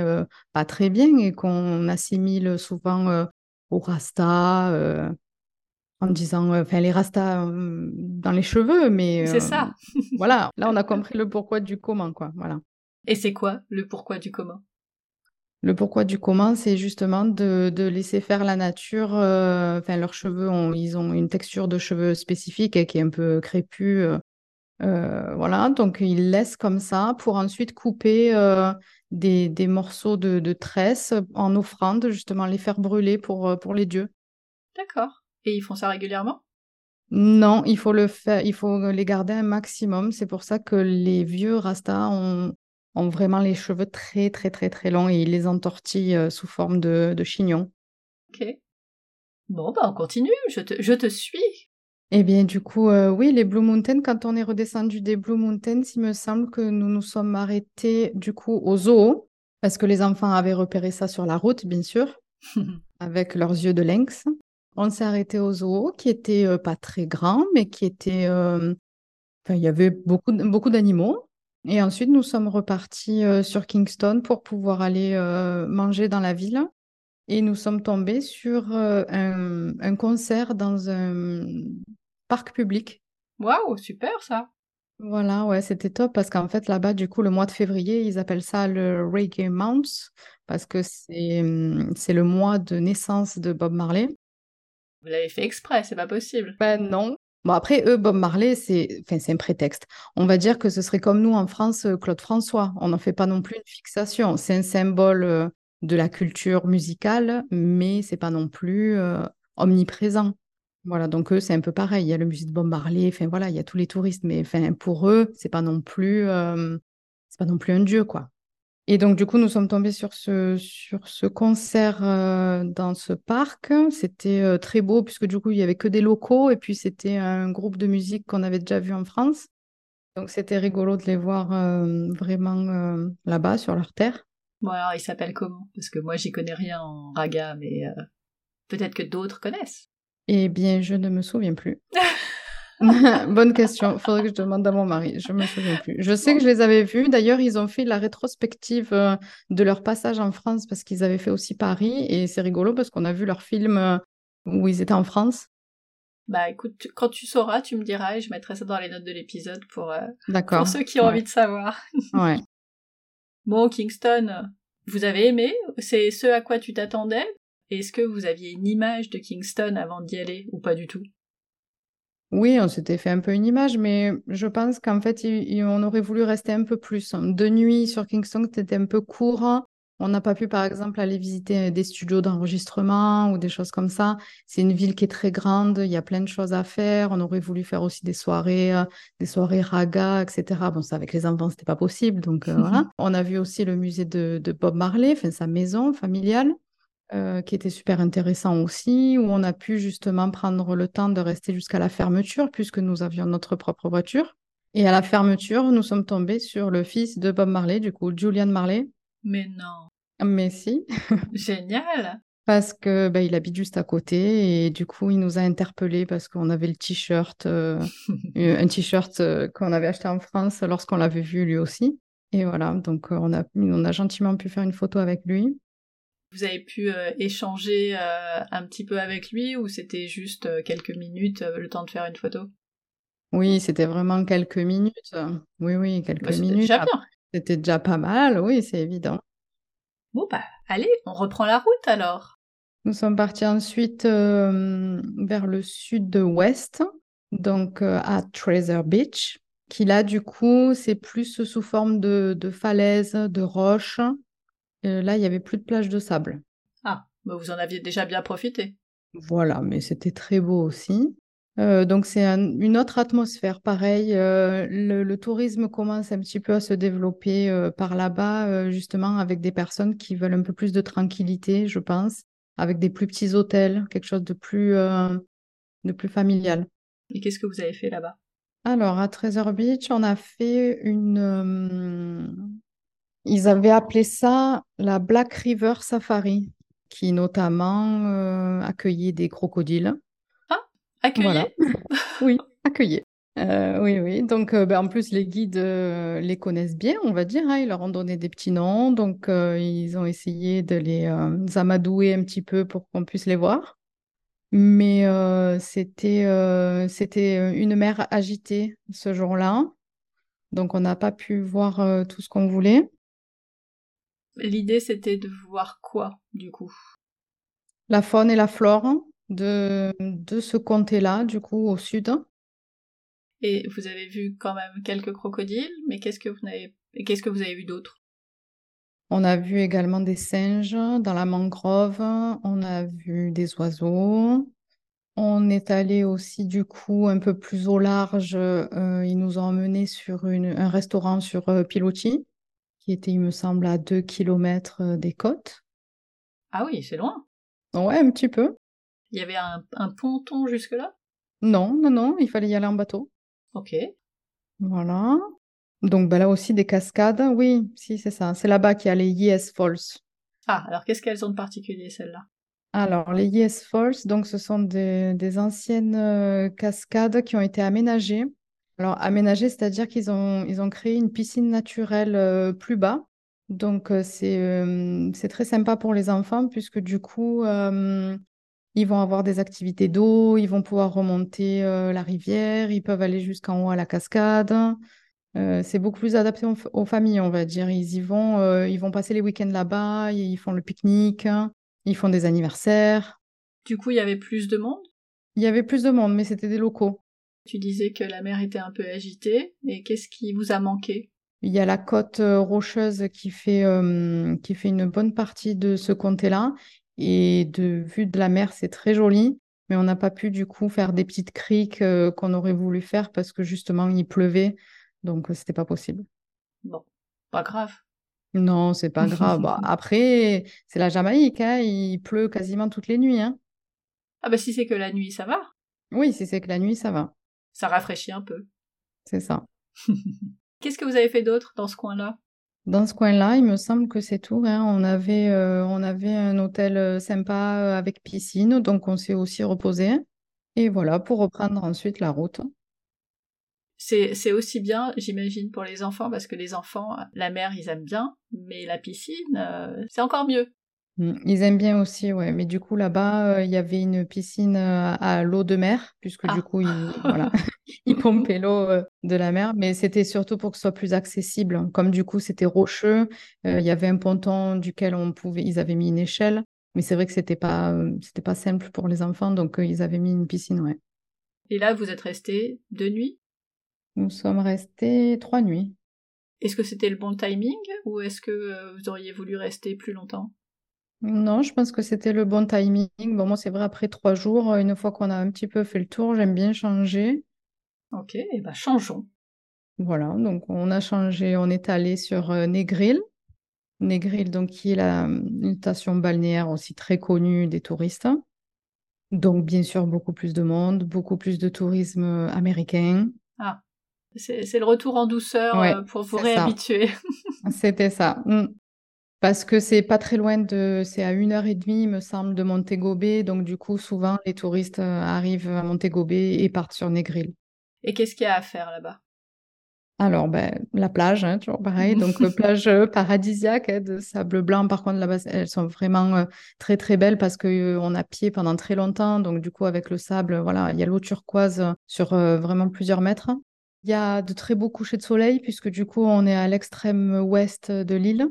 [SPEAKER 2] pas très bien et qu'on assimile souvent aux Rastas, euh, en disant, euh, enfin, les Rastas euh, dans les cheveux, mais
[SPEAKER 1] C'est ça.
[SPEAKER 2] voilà, là, on a <laughs> compris le pourquoi du comment, quoi. Voilà.
[SPEAKER 1] Et c'est quoi le pourquoi du comment?
[SPEAKER 2] Le pourquoi du comment, c'est justement de, de laisser faire la nature. euh, Enfin, leurs cheveux, ont, ils ont une texture de cheveux spécifique qui est un peu crépue. euh, euh, voilà, donc ils laissent comme ça pour ensuite couper euh, des, des morceaux de, de tresse en offrande, justement les faire brûler pour, pour les dieux.
[SPEAKER 1] D'accord. Et ils font ça régulièrement?
[SPEAKER 2] Non, il faut le faire, il faut les garder un maximum. C'est pour ça que les vieux Rastas ont, ont vraiment les cheveux très, très, très, très longs et ils les entortillent euh, sous forme de, de chignons.
[SPEAKER 1] Ok. Bon, bah on continue, je te, je te suis.
[SPEAKER 2] Eh bien, du coup, euh, oui, les Blue Mountains, quand on est redescendu des Blue Mountains, il me semble que nous nous sommes arrêtés, du coup, au zoo, parce que les enfants avaient repéré ça sur la route, bien sûr, <laughs> avec leurs yeux de lynx. On s'est arrêté au zoo, qui était euh, pas très grand, mais qui était... Enfin, il y avait beaucoup, beaucoup d'animaux. Et ensuite, nous sommes repartis euh, sur Kingston pour pouvoir aller euh, manger dans la ville. Et nous sommes tombés sur euh, un, un concert dans un parc public.
[SPEAKER 1] Waouh, super ça.
[SPEAKER 2] Voilà, ouais, c'était top parce qu'en fait, là-bas, du coup, le mois de février, ils appellent ça le Reggae Month parce que c'est hum, c'est le mois de naissance de Bob Marley.
[SPEAKER 1] Vous l'avez fait exprès, c'est pas possible.
[SPEAKER 2] Ben non. Bon, après, eux, Bob Marley, c'est enfin, un prétexte. On va dire que ce serait comme nous en France, euh, Claude François. On n'en fait pas non plus une fixation. C'est un symbole euh, de la culture musicale, mais c'est pas non plus euh, omniprésent. Voilà, donc eux, c'est un peu pareil. Il y a le musée de Bob Marley, enfin voilà, il y a tous les touristes, mais enfin, pour eux, c'est pas pas non plus un dieu, quoi. Et donc, du coup, nous sommes tombés sur ce, sur ce concert euh, dans ce parc. C'était euh, très beau, puisque du coup, il y avait que des locaux, et puis c'était un groupe de musique qu'on avait déjà vu en France. Donc, c'était rigolo de les voir euh, vraiment là-bas, sur leur terre.
[SPEAKER 1] Bon, alors il s'appelle comment? Parce que moi, j'y connais rien en raga, mais peut-être que d'autres connaissent.
[SPEAKER 2] Eh bien, je ne me souviens plus. <laughs> <laughs> Bonne question. Faudrait que je demande à mon mari. Je me souviens plus. Je sais que je les avais vus. D'ailleurs, ils ont fait la rétrospective euh, de leur passage en France parce qu'ils avaient fait aussi Paris. Et c'est rigolo parce qu'on a vu leur film euh, où ils étaient en France.
[SPEAKER 1] Bah écoute, tu- quand tu sauras, tu me diras et je mettrai ça dans les notes de l'épisode pour, euh, pour ceux qui ont
[SPEAKER 2] Ouais.
[SPEAKER 1] envie de savoir. <laughs>
[SPEAKER 2] Ouais.
[SPEAKER 1] Bon, Kingston, vous avez aimé? C'est ce à quoi tu t'attendais? Est-ce que vous aviez une image de Kingston avant d'y aller ou pas du tout?
[SPEAKER 2] Oui, on s'était fait un peu une image, mais je pense qu'en fait, il- il- on aurait voulu rester un peu plus. De nuit sur Kingston, c'était un peu court. On n'a pas pu, par exemple, aller visiter des studios d'enregistrement ou des choses comme ça. C'est une ville qui est très grande, il y a plein de choses à faire. On aurait voulu faire aussi des soirées, euh, des soirées raga, etc. Bon, ça, avec les enfants, c'était pas possible, donc euh, voilà. <laughs> On a vu aussi le musée de, de Bob Marley, enfin, sa maison familiale euh, qui était super intéressant aussi, où on a pu justement prendre le temps de rester jusqu'à la fermeture, puisque nous avions notre propre voiture. Et à la fermeture, nous sommes tombés sur le fils de Bob Marley, du coup, Julian Marley.
[SPEAKER 1] Mais non.
[SPEAKER 2] Mais si, <laughs>
[SPEAKER 1] Génial
[SPEAKER 2] parce que ben, il habite juste à côté, et du coup, il nous a interpellés parce qu'on avait le t-shirt, euh, <laughs> un t-shirt euh, qu'on avait acheté en France lorsqu'on l'avait vu lui aussi. Et voilà, donc on a, on a gentiment pu faire une photo avec lui.
[SPEAKER 1] Vous avez pu euh, échanger euh, un petit peu avec lui ou c'était juste euh, quelques minutes, le temps de faire une photo?
[SPEAKER 2] Oui, c'était vraiment quelques minutes. Oui, oui, quelques
[SPEAKER 1] Bah, C'était
[SPEAKER 2] minutes.
[SPEAKER 1] déjà bien.
[SPEAKER 2] C'était déjà pas mal, oui, c'est évident.
[SPEAKER 1] Bon bah, allez, on reprend la route alors.
[SPEAKER 2] Nous sommes partis ensuite vers le sud-ouest, donc à Treasure Beach, qui là, du coup, c'est plus sous forme de, de falaises, de roches. Euh, là, il y avait plus de plage de sable.
[SPEAKER 1] Ah, bah vous en aviez déjà bien profité.
[SPEAKER 2] Voilà, mais c'était très beau aussi. Euh, donc c'est un- une autre atmosphère, pareil. euh, le, le tourisme commence un petit peu à se développer euh, par là-bas, justement avec des personnes qui veulent un peu plus de tranquillité, je pense, avec des plus petits hôtels, quelque chose de plus, de plus familial.
[SPEAKER 1] Et qu'est-ce que vous avez fait là-bas?
[SPEAKER 2] Alors, à Treasure Beach, on a fait une... Ils avaient appelé ça la Black River Safari, qui notamment euh, accueillait des crocodiles.
[SPEAKER 1] Accueillir
[SPEAKER 2] Voilà. <laughs> Oui, accueillir. Euh, oui, oui. Donc, euh, ben, en plus, les guides euh, les connaissent bien, on va dire. hein. Ils leur ont donné des petits noms. Donc, ils ont essayé de les amadouer un petit peu pour qu'on puisse les voir. Mais c'était c'était une mer agitée ce jour-là. Donc, on n'a pas pu voir tout ce qu'on voulait.
[SPEAKER 1] L'idée c'était de voir quoi, du coup?
[SPEAKER 2] La faune et la flore de, de ce comté-là, du coup, au sud.
[SPEAKER 1] Et vous avez vu quand même quelques crocodiles, mais qu'est-ce que vous avez, qu'est-ce que vous avez vu d'autre?
[SPEAKER 2] On a vu également des singes dans la mangrove, on a vu des oiseaux. On est allé aussi du coup un peu plus au large. euh, ils nous ont emmenés sur une- un restaurant sur euh, Piloti, qui était, il me semble, à 2 km des côtes.
[SPEAKER 1] Ah oui, c'est loin.
[SPEAKER 2] Ouais, un petit peu.
[SPEAKER 1] Il y avait un, un ponton jusque-là?
[SPEAKER 2] Non, non, non, il fallait y aller en bateau.
[SPEAKER 1] Ok.
[SPEAKER 2] Voilà. Donc ben là aussi des cascades. Oui, si, c'est ça. C'est là-bas qu'il y a les Yes Falls.
[SPEAKER 1] Ah, alors qu'est-ce qu'elles ont de particulier, celles-là?
[SPEAKER 2] Alors, les Yes Falls, donc ce sont des, des anciennes euh, cascades qui ont été aménagées Alors, aménager, c'est-à-dire qu'ils ont, ils ont créé une piscine naturelle euh, plus bas. Donc, euh, c'est euh, c'est très sympa pour les enfants puisque du coup, ils vont avoir des activités d'eau, ils vont pouvoir remonter la rivière, ils peuvent aller jusqu'en haut à la cascade. C'est beaucoup plus adapté aux, aux familles, on va dire. Ils y vont, ils vont passer les week-ends là-bas, ils font le pique-nique, ils font des anniversaires.
[SPEAKER 1] Du coup, il y avait plus de monde?
[SPEAKER 2] Il y avait plus de monde, mais c'était des locaux.
[SPEAKER 1] Tu disais que la mer était un peu agitée. Et qu'est-ce qui vous a manqué?
[SPEAKER 2] Il y a la côte euh, rocheuse qui fait, euh, qui fait une bonne partie de ce comté-là. Et de vue de la mer, c'est très joli. Mais on n'a pas pu du coup faire des petites criques euh, qu'on aurait voulu faire parce que justement il pleuvait. Donc c'était pas possible.
[SPEAKER 1] Bon, pas grave.
[SPEAKER 2] Non, c'est pas grave. <laughs> Bah, après, c'est la Jamaïque, hein, Il pleut quasiment toutes les nuits, hein.
[SPEAKER 1] Ah bah si c'est que la nuit, ça va.
[SPEAKER 2] Oui, si c'est que la nuit, ça va.
[SPEAKER 1] Ça rafraîchit un peu.
[SPEAKER 2] C'est ça. <laughs>
[SPEAKER 1] Qu'est-ce que vous avez fait d'autre dans ce coin-là?
[SPEAKER 2] Dans ce coin-là, il me semble que c'est tout, hein. On avait, euh, on avait un hôtel euh, sympa euh, avec piscine, donc on s'est aussi reposé. Et voilà, pour reprendre ensuite la route.
[SPEAKER 1] C'est c'est aussi bien, j'imagine, pour les enfants, parce que les enfants, la mer, ils aiment bien, mais la piscine, euh, c'est encore mieux.
[SPEAKER 2] Mm, Ils aiment bien aussi, ouais. Mais du coup, là-bas, euh, il y avait une piscine euh, à l'eau de mer, puisque
[SPEAKER 1] Ah.
[SPEAKER 2] du coup, ils, <laughs> voilà, <laughs> ils pompaient l'eau euh, de la mer. Mais c'était surtout pour que ce soit plus accessible. Comme du coup, c'était rocheux, il y avait un ponton duquel on pouvait, ils avaient mis une échelle. Mais c'est vrai que c'était pas, c'était pas simple pour les enfants, donc ils avaient mis une piscine, ouais.
[SPEAKER 1] Et là, vous êtes restés deux nuits?
[SPEAKER 2] Nous sommes restés trois nuits.
[SPEAKER 1] Est-ce que c'était le bon timing ou est-ce que vous auriez voulu rester plus longtemps?
[SPEAKER 2] Non, je pense que c'était le bon timing. Bon, moi, c'est vrai, après trois jours, euh, une fois qu'on a un petit peu fait le tour, j'aime bien changer.
[SPEAKER 1] Ok, et ben changeons.
[SPEAKER 2] Voilà, donc on a changé, on est allé sur euh, Negril. Negril, donc qui est la, une station balnéaire aussi très connue des touristes. Donc bien sûr beaucoup plus de monde, beaucoup plus de tourisme euh, américain.
[SPEAKER 1] Ah, c'est le retour en douceur
[SPEAKER 2] Ouais,
[SPEAKER 1] euh, pour vous réhabituer. <laughs>
[SPEAKER 2] C'était ça. Parce que c'est pas très loin de, c'est à une heure et demie, il me semble, de Montego Bay. Donc du coup, souvent les touristes euh, arrivent à Montego Bay et partent sur Negril.
[SPEAKER 1] Et qu'est-ce qu'il y a à faire là-bas?
[SPEAKER 2] Alors, ben, la plage, hein, toujours pareil. Donc, <laughs> plage euh, paradisiaque hein, de sable blanc. Par contre, là-bas, elles sont vraiment euh, très, très belles parce que euh, on a pied pendant très longtemps. Donc, du coup, avec le sable, voilà, il y a l'eau turquoise sur euh, vraiment plusieurs mètres. Il y a de très beaux couchers de soleil puisque, du coup, on est à l'extrême ouest de l'île,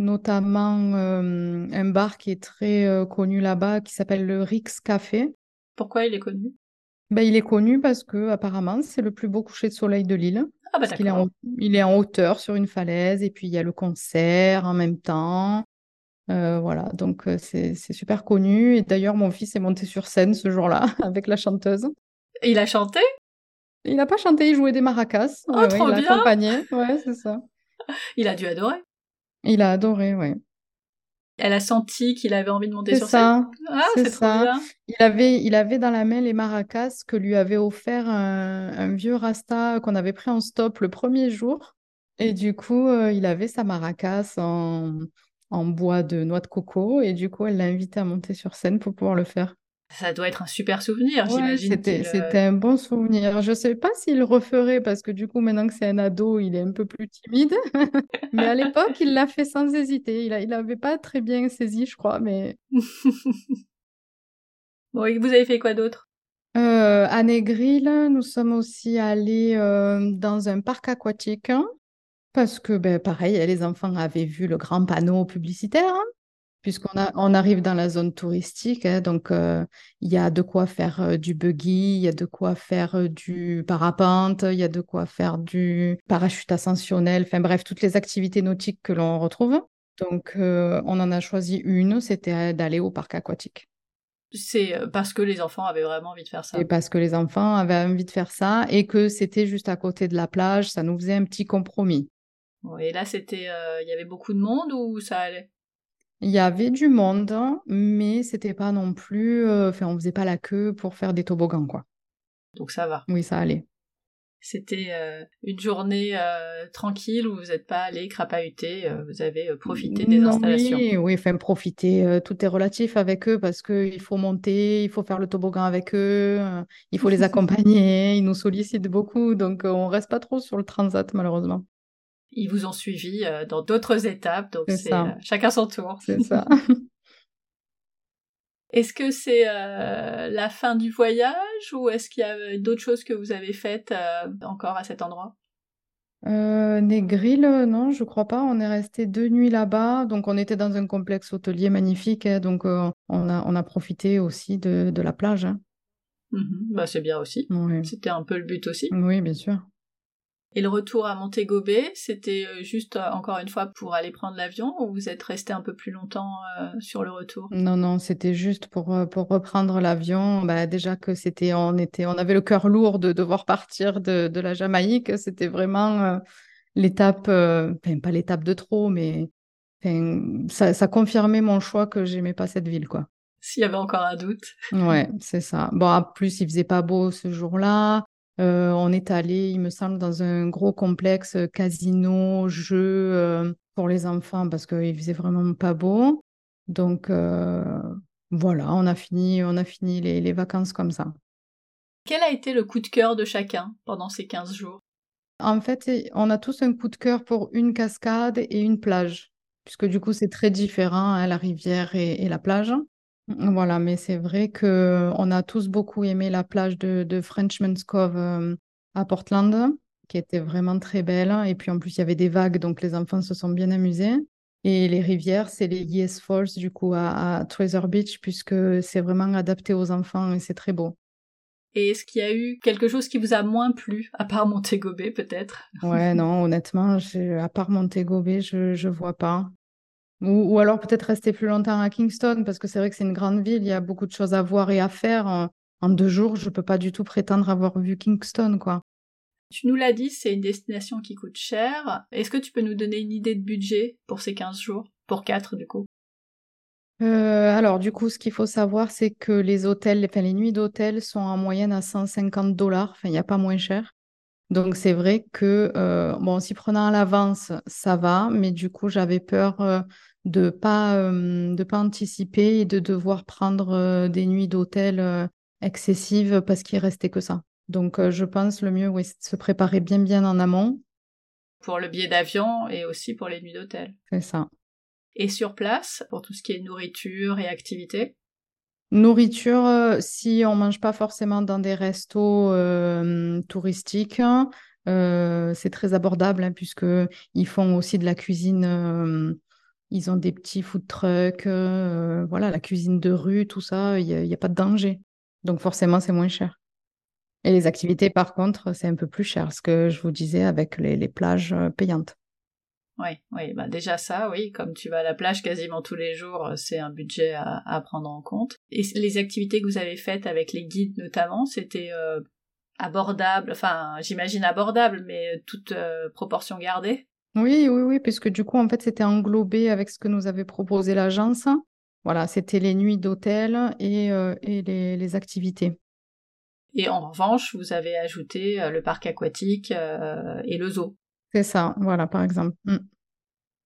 [SPEAKER 2] notamment euh, un bar qui est très euh, connu là-bas qui s'appelle le Rix Café.
[SPEAKER 1] Pourquoi il est connu?
[SPEAKER 2] Ben, il est connu parce que, apparemment, c'est le plus beau coucher de soleil de l'île.
[SPEAKER 1] Ah bah
[SPEAKER 2] Parce qu'il est en, il est en hauteur sur une falaise et puis il y a le concert en même temps. Euh, voilà, donc c'est super connu. Et d'ailleurs, mon fils est monté sur scène ce jour-là <laughs> avec la chanteuse.
[SPEAKER 1] Et il a chanté?
[SPEAKER 2] Il n'a pas chanté, il jouait des maracas.
[SPEAKER 1] Oh,
[SPEAKER 2] Ouais, ouais,
[SPEAKER 1] trop
[SPEAKER 2] il a
[SPEAKER 1] bien
[SPEAKER 2] accompagné. Ouais, c'est ça.
[SPEAKER 1] Il a dû adorer.
[SPEAKER 2] Il a adoré, ouais.
[SPEAKER 1] Elle a senti qu'il avait envie de monter sur scène.
[SPEAKER 2] ça.
[SPEAKER 1] Ah,
[SPEAKER 2] c'est ça.
[SPEAKER 1] bien.
[SPEAKER 2] Il avait, il avait dans la main les maracas que lui avait offert un, un vieux rasta qu'on avait pris en stop le premier jour. Et du coup, euh, il avait sa maracas en, en bois de noix de coco. Et du coup, elle l'a invité à monter sur scène pour pouvoir le faire.
[SPEAKER 1] Ça doit être un super souvenir,
[SPEAKER 2] Ouais,
[SPEAKER 1] j'imagine.
[SPEAKER 2] c'était,
[SPEAKER 1] euh,
[SPEAKER 2] c'était un bon souvenir. Je sais pas s'il referait parce que du coup, maintenant que c'est un ado, il est un peu plus timide. <laughs> Mais à l'époque, il l'a fait sans hésiter. Il a, il avait pas très bien saisi, je crois, mais <laughs>
[SPEAKER 1] Bon, et vous avez fait quoi d'autre?
[SPEAKER 2] Euh, à Negril, nous sommes aussi allés euh, dans un parc aquatique hein, parce que, ben, pareil, les enfants avaient vu le grand panneau publicitaire, hein, puisqu'on on arrive dans la zone touristique. hein, donc, euh, il y a de quoi faire euh, du buggy, il y a de quoi faire euh, du parapente, il y a de quoi faire du parachute ascensionnel, enfin bref, toutes les activités nautiques que l'on retrouve. Donc, on en a choisi une, c'était d'aller au parc aquatique.
[SPEAKER 1] C'est parce que les enfants avaient vraiment envie de faire ça.
[SPEAKER 2] Et parce que les enfants avaient envie de faire ça et que c'était juste à côté de la plage, ça nous faisait un petit compromis.
[SPEAKER 1] Et là, c'était, il y avait beaucoup de monde ou ça allait?
[SPEAKER 2] Il y avait du monde, mais c'était pas non plus, euh, enfin, on faisait pas la queue pour faire des toboggans, quoi.
[SPEAKER 1] Donc ça va.
[SPEAKER 2] Oui, ça allait.
[SPEAKER 1] C'était euh, une journée euh, tranquille où vous n'êtes pas allé crapahuter, euh, vous avez profité des installations.
[SPEAKER 2] Oui, oui, enfin profiter, tout est relatif avec eux parce qu'il faut monter, il faut faire le toboggan avec eux, il faut les <laughs> accompagner, ils nous sollicitent beaucoup, donc on reste pas trop sur le transat malheureusement.
[SPEAKER 1] Ils vous ont suivi dans d'autres étapes, donc c'est chacun son tour.
[SPEAKER 2] C'est ça. <laughs>
[SPEAKER 1] Est-ce que c'est euh, la fin du voyage ou est-ce qu'il y a d'autres choses que vous avez faites euh, encore à cet endroit?
[SPEAKER 2] Euh, Negril, non, je crois pas. On est resté deux nuits là-bas. Donc, on était dans un complexe hôtelier magnifique. Hein, donc, on, a, on a profité aussi de, de la plage. Hein.
[SPEAKER 1] Mmh bah, c'est bien aussi. C'était un peu le but aussi.
[SPEAKER 2] Oui, bien sûr.
[SPEAKER 1] Et le retour à Montego Bay, c'était euh, juste euh, encore une fois pour aller prendre l'avion ou vous êtes resté un peu plus longtemps euh, sur le retour?
[SPEAKER 2] Non, non, c'était juste pour, pour reprendre l'avion. Bah, déjà que c'était, on était, on avait le cœur lourd de devoir partir de, de la Jamaïque. C'était vraiment l'étape, enfin pas l'étape de trop, mais ça, ça confirmait mon choix que j'aimais pas cette ville, quoi.
[SPEAKER 1] S'il y avait encore un doute.
[SPEAKER 2] ouais, c'est ça. Bon, en plus, il faisait pas beau ce jour-là. Euh, on est allé, il me semble, dans un gros complexe euh, casino, jeu euh, pour les enfants parce qu'il faisait vraiment pas beau. Donc voilà, on a fini, on a fini les, vacances comme ça.
[SPEAKER 1] Quel a été le coup de cœur de chacun pendant ces 15 jours?
[SPEAKER 2] En fait, on a tous un coup de cœur pour une cascade et une plage, puisque du coup, c'est très différent, hein, la rivière et, la plage. Voilà, mais c'est vrai que on a tous beaucoup aimé la plage de, Frenchman's Cove euh, à Portland, qui était vraiment très belle. Et puis en plus, il y avait des vagues, donc les enfants se sont bien amusés. Et les rivières, c'est les Yes Falls, du coup, à, Treasure Beach, puisque c'est vraiment adapté aux enfants et c'est très beau.
[SPEAKER 1] Et est-ce qu'il y a eu quelque chose qui vous a moins plu, à part Montego Bay, peut-être?
[SPEAKER 2] Ouais, non, honnêtement, à part Montego Bay, je ne vois pas. Ou, alors peut-être rester plus longtemps à Kingston, parce que c'est vrai que c'est une grande ville, il y a beaucoup de choses à voir et à faire. En, deux jours, je ne peux pas du tout prétendre avoir vu Kingston, quoi.
[SPEAKER 1] Tu nous l'as dit, c'est une destination qui coûte cher. Est-ce que tu peux nous donner une idée de budget pour ces 15 jours? Pour 4, du coup
[SPEAKER 2] euh, alors, du coup, ce qu'il faut savoir, c'est que les hôtels, enfin, les nuits d'hôtel sont en moyenne à 150 dollars. Enfin, il n'y a pas moins cher. Donc, c'est vrai que, euh, bon, s'y prenant à l'avance, ça va, mais du coup, j'avais peur euh, de pas euh, de pas anticiper et de devoir prendre euh, des nuits d'hôtel euh, excessives parce qu'il restait que ça. Donc je pense le mieux oui, c'est de se préparer bien bien en amont.
[SPEAKER 1] Pour le billet d'avion et aussi pour les nuits d'hôtel.
[SPEAKER 2] C'est ça.
[SPEAKER 1] Et sur place, pour tout ce qui est nourriture et activité
[SPEAKER 2] Nourriture, si on mange pas forcément dans des restos touristiques, c'est très abordable hein, puisque ils font aussi de la cuisine ils ont des petits food trucks, euh, voilà, la cuisine de rue, tout ça, il n'y a, pas de danger. Donc forcément, c'est moins cher. Et les activités, par contre, c'est un peu plus cher, ce que je vous disais avec les, plages euh, payantes.
[SPEAKER 1] Oui, oui, bah déjà ça, oui, comme tu vas à la plage quasiment tous les jours, euh, c'est un budget à, prendre en compte. Et les activités que vous avez faites avec les guides notamment, c'était abordable, enfin j'imagine abordable, mais toute proportion gardée
[SPEAKER 2] oui, oui, oui, puisque du coup, en fait, c'était englobé avec ce que nous avait proposé l'agence. Voilà, c'était les nuits d'hôtel et, euh, les, activités.
[SPEAKER 1] Et en revanche, vous avez ajouté euh, le parc aquatique euh, et le zoo.
[SPEAKER 2] C'est ça, voilà, par exemple. Mm.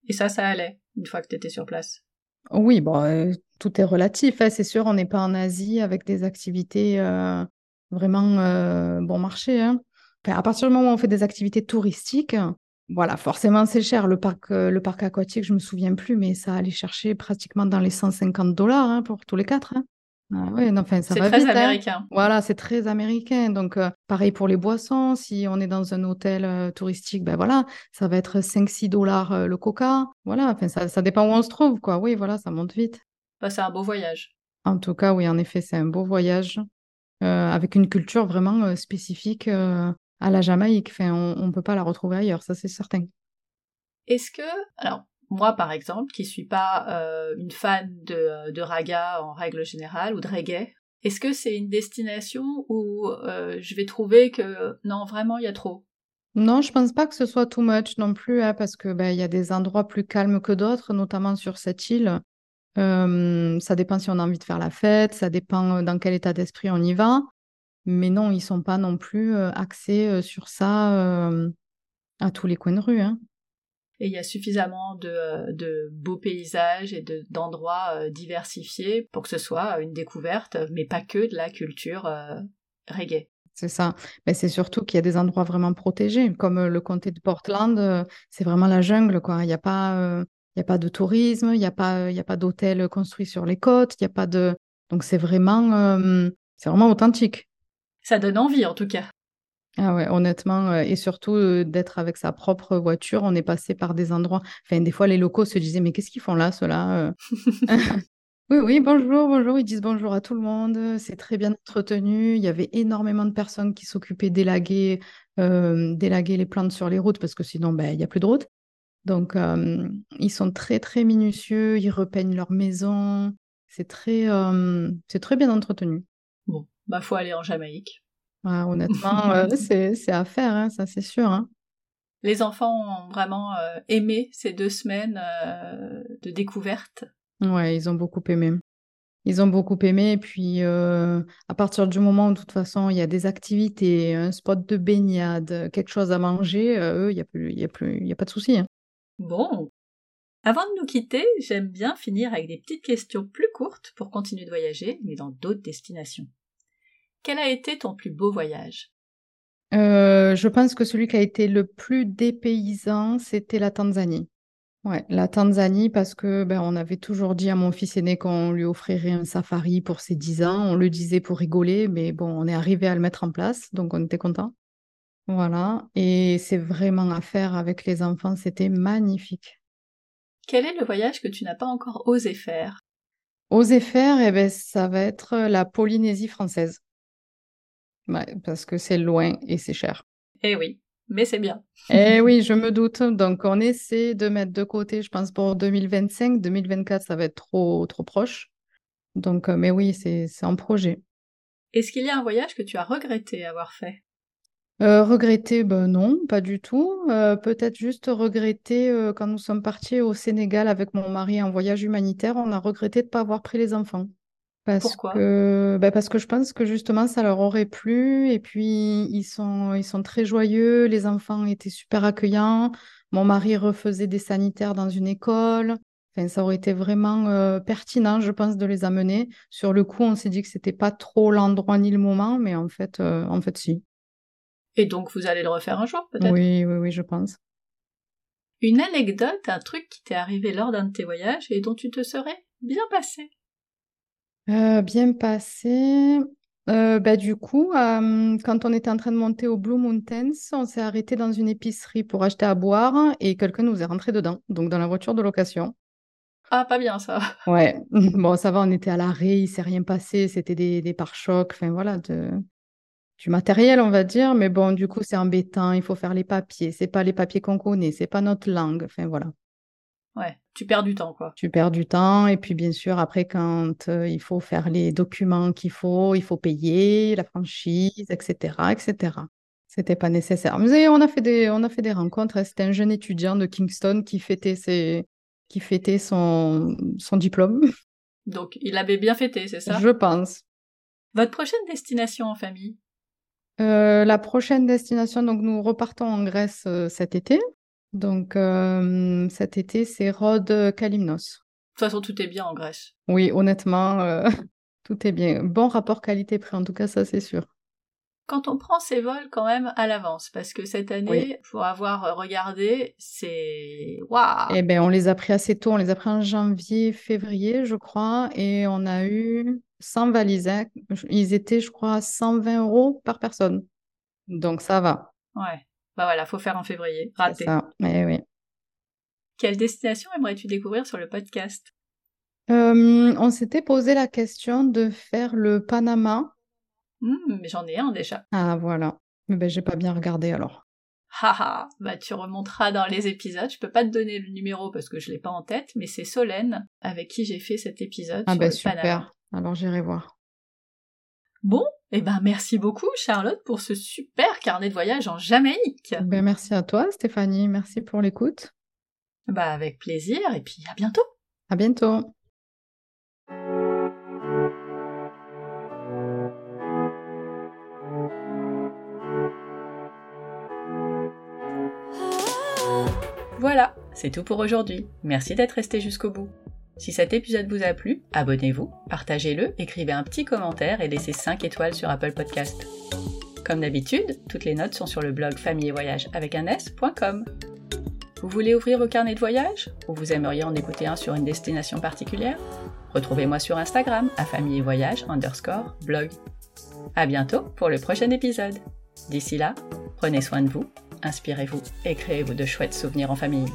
[SPEAKER 1] Et ça, ça allait, une fois que tu étais sur place?
[SPEAKER 2] Oui, bon, tout est relatif. Hein, c'est sûr, on n'est pas en Asie avec des activités vraiment bon marché. Hein. à partir du moment où on fait des activités touristiques, voilà, forcément, c'est cher. Le parc, euh, le parc aquatique, je me souviens plus, mais ça allait chercher pratiquement dans les 150 dollars hein, pour tous les quatre. Hein. Ah
[SPEAKER 1] c'est très
[SPEAKER 2] hein.
[SPEAKER 1] américain.
[SPEAKER 2] Voilà, c'est très américain. Donc, euh, pareil pour les boissons. Si on est dans un hôtel euh, touristique, ben voilà, ça va être 5-6 dollars le coca. Voilà, enfin, ça, ça, dépend où on se trouve, quoi. Oui, voilà, ça monte vite.
[SPEAKER 1] Bah, c'est un beau voyage.
[SPEAKER 2] En tout cas, oui, en effet, c'est un beau voyage avec une culture vraiment spécifique à la Jamaïque. Enfin, on ne peut pas la retrouver ailleurs, ça c'est certain.
[SPEAKER 1] Est-ce que, alors moi par exemple, qui suis pas euh, une fan de, de, raga en règle générale ou de reggae, est-ce que c'est une destination où euh, je vais trouver que non vraiment il y a trop?
[SPEAKER 2] Non, je pense pas que ce soit too much non plus, hein, parce que ben, y a des endroits plus calmes que d'autres, notamment sur cette île. Euh, ça dépend si on a envie de faire la fête, ça dépend dans quel état d'esprit on y va. Mais non, ils sont pas non plus axés sur ça à tous les coins de rue. Hein.
[SPEAKER 1] Et il y a suffisamment de, beaux paysages et d'endroits diversifiés pour que ce soit une découverte, mais pas que de la culture reggae.
[SPEAKER 2] C'est ça. Mais c'est surtout qu'il y a des endroits vraiment protégés, comme le comté de Portland, c'est vraiment la jungle, quoi. Il n'y a pas, il y a pas de tourisme, il n'y a pas, il y a pas d'hôtel construit sur les côtes, il y a pas de, donc c'est vraiment, c'est vraiment authentique.
[SPEAKER 1] Ça donne envie, en tout cas.
[SPEAKER 2] Ah ouais, honnêtement, et surtout d'être avec sa propre voiture, on est passé par des endroits. Enfin, des fois, les locaux se disaient, mais qu'est-ce qu'ils font là, ceux-là <laughs> <laughs> Oui, oui, bonjour, bonjour. Ils disent bonjour à tout le monde. C'est très bien entretenu. Il y avait énormément de personnes qui s'occupaient d'élaguer, d'élaguer les plantes sur les routes parce que sinon, ben, il n'y a plus de route. Donc, ils sont très, très minutieux. Ils repeignent leur maison. C'est très, c'est très bien entretenu.
[SPEAKER 1] Bon, bah, faut aller en Jamaïque.
[SPEAKER 2] honnêtement, <laughs> c'est à faire, hein, ça c'est sûr. Hein.
[SPEAKER 1] Les enfants ont vraiment aimé ces deux semaines de découverte
[SPEAKER 2] Ouais, ils ont beaucoup aimé. Ils ont beaucoup aimé. Et puis, euh, à partir du moment où, de toute façon, il y a des activités, un spot de baignade, quelque chose à manger, euh, eux, il n'y a, plus, y a, plus, y a pas de souci. Hein.
[SPEAKER 1] Bon. Avant de nous quitter, j'aime bien finir avec des petites questions plus courtes pour continuer de voyager, mais dans d'autres destinations. Quel a été ton plus beau voyage?
[SPEAKER 2] Euh, Je pense que celui qui a été le plus dépaysant, c'était la Tanzanie. Ouais, la Tanzanie, parce que ben, on avait toujours dit à mon fils aîné qu'on lui offrirait un safari pour ses 10 ans. On le disait pour rigoler, mais bon, on est arrivé à le mettre en place, donc on était content. Voilà, et c'est vraiment à faire avec les enfants, c'était magnifique.
[SPEAKER 1] Quel est le voyage que tu n'as pas encore osé faire?
[SPEAKER 2] Oser faire, eh ben, ça va être la Polynésie française. Parce que c'est loin et c'est cher.
[SPEAKER 1] Eh oui mais c'est bien.
[SPEAKER 2] Eh oui, <laughs> je me doute. Donc, on essaie de mettre de côté, je pense, pour 2025. 2024, ça va être trop, trop proche. Donc, euh, mais oui, c'est un projet.
[SPEAKER 1] Est-ce qu'il y a un voyage que tu as regretté avoir fait?
[SPEAKER 2] Euh, Regretter, ben non, pas du tout. Euh, peut-être juste regretter quand nous sommes partis au Sénégal avec mon mari en voyage humanitaire, on a regretté de ne pas avoir pris les enfants. Parce
[SPEAKER 1] Pourquoi?
[SPEAKER 2] que, bah parce que je pense que justement ça leur aurait plu et puis ils sont, ils sont très joyeux, les enfants étaient super accueillants, mon mari refaisait des sanitaires dans une école, enfin, ça aurait été vraiment euh, pertinent je pense de les amener. Sur le coup on s'est dit que c'était pas trop l'endroit ni le moment mais en fait, euh, en fait si.
[SPEAKER 1] Et donc vous allez le refaire un jour peut-être?
[SPEAKER 2] Oui, oui, oui, je pense.
[SPEAKER 1] Une anecdote, un truc qui t'est arrivé lors d'un de tes voyages et dont tu te serais bien passé
[SPEAKER 2] euh, bien passé. Euh, bah, du coup, euh, quand on était en train de monter au Blue Mountains, on s'est arrêté dans une épicerie pour acheter à boire et quelqu'un nous est rentré dedans, donc dans la voiture de location.
[SPEAKER 1] Ah, pas bien ça. <laughs>
[SPEAKER 2] Ouais, <laughs> bon, ça va, on était à l'arrêt, il s'est rien passé, c'était des, des pare-chocs, enfin voilà, de, du matériel, on va dire, mais bon, du coup, c'est embêtant, il faut faire les papiers, c'est pas les papiers qu'on connaît, c'est pas notre langue, enfin voilà.
[SPEAKER 1] Ouais, tu perds du temps, quoi.
[SPEAKER 2] Tu perds du temps. Et puis, bien sûr, après, quand euh, il faut faire les documents qu'il faut, il faut payer la franchise, etc., etc. C'était pas nécessaire. Mais on a fait des, on a fait des rencontres. C'était un jeune étudiant de Kingston qui fêtait, ses, qui fêtait son, son diplôme.
[SPEAKER 1] Donc, il avait bien fêté, c'est ça?
[SPEAKER 2] Je pense.
[SPEAKER 1] Votre prochaine destination en famille?
[SPEAKER 2] Euh, La prochaine destination, donc nous repartons en Grèce euh, cet été. Donc euh, cet été, c'est Rhodes Kalimnos.
[SPEAKER 1] De toute façon, tout est bien en Grèce.
[SPEAKER 2] Oui, honnêtement, euh, <laughs> tout est bien. Bon rapport qualité-prix, en tout cas, ça c'est sûr.
[SPEAKER 1] Quand on prend ses vols quand même à l'avance, parce que cette année, pour avoir regardé, c'est waouh.
[SPEAKER 2] Eh bien, on les a pris assez tôt, on les a pris en janvier, février, je crois, et on a eu 100 valises. Hein. Ils étaient, je crois, 120 euros par personne. Donc ça va.
[SPEAKER 1] Ouais. Bah voilà, faut faire en février. Raté.
[SPEAKER 2] Ça. Eh oui.
[SPEAKER 1] Quelle destination aimerais-tu découvrir sur le podcast?
[SPEAKER 2] Euh, On s'était posé la question de faire le Panama.
[SPEAKER 1] Hmm, mais j'en ai un déjà.
[SPEAKER 2] Ah voilà. Mais ben j'ai pas bien regardé alors.
[SPEAKER 1] Haha, bah tu remonteras dans les épisodes. Je peux pas te donner le numéro parce que je l'ai pas en tête, mais c'est Solène avec qui j'ai fait cet épisode
[SPEAKER 2] ah
[SPEAKER 1] sur le
[SPEAKER 2] super.
[SPEAKER 1] Panama.
[SPEAKER 2] Alors j'irai voir.
[SPEAKER 1] Bon, eh ben merci beaucoup Charlotte pour ce super carnet de voyage en Jamaïque.
[SPEAKER 2] Ben merci à toi Stéphanie, merci pour l'écoute.
[SPEAKER 1] Bah avec plaisir et puis à bientôt.
[SPEAKER 2] À bientôt.
[SPEAKER 1] Voilà, c'est tout pour aujourd'hui. Merci d'être resté jusqu'au bout. Si cet épisode vous a plu, abonnez-vous, partagez-le, écrivez un petit commentaire et laissez 5 étoiles sur Apple Podcast. Comme d'habitude, toutes les notes sont sur le blog famille et voyage avec un s.com. Vous voulez ouvrir vos carnets de voyage Ou vous aimeriez en écouter un sur une destination particulière? Retrouvez-moi sur Instagram à famille et voyage underscore blog. À bientôt pour le prochain épisode. D'ici là, prenez soin de vous, inspirez-vous et créez-vous de chouettes souvenirs en famille.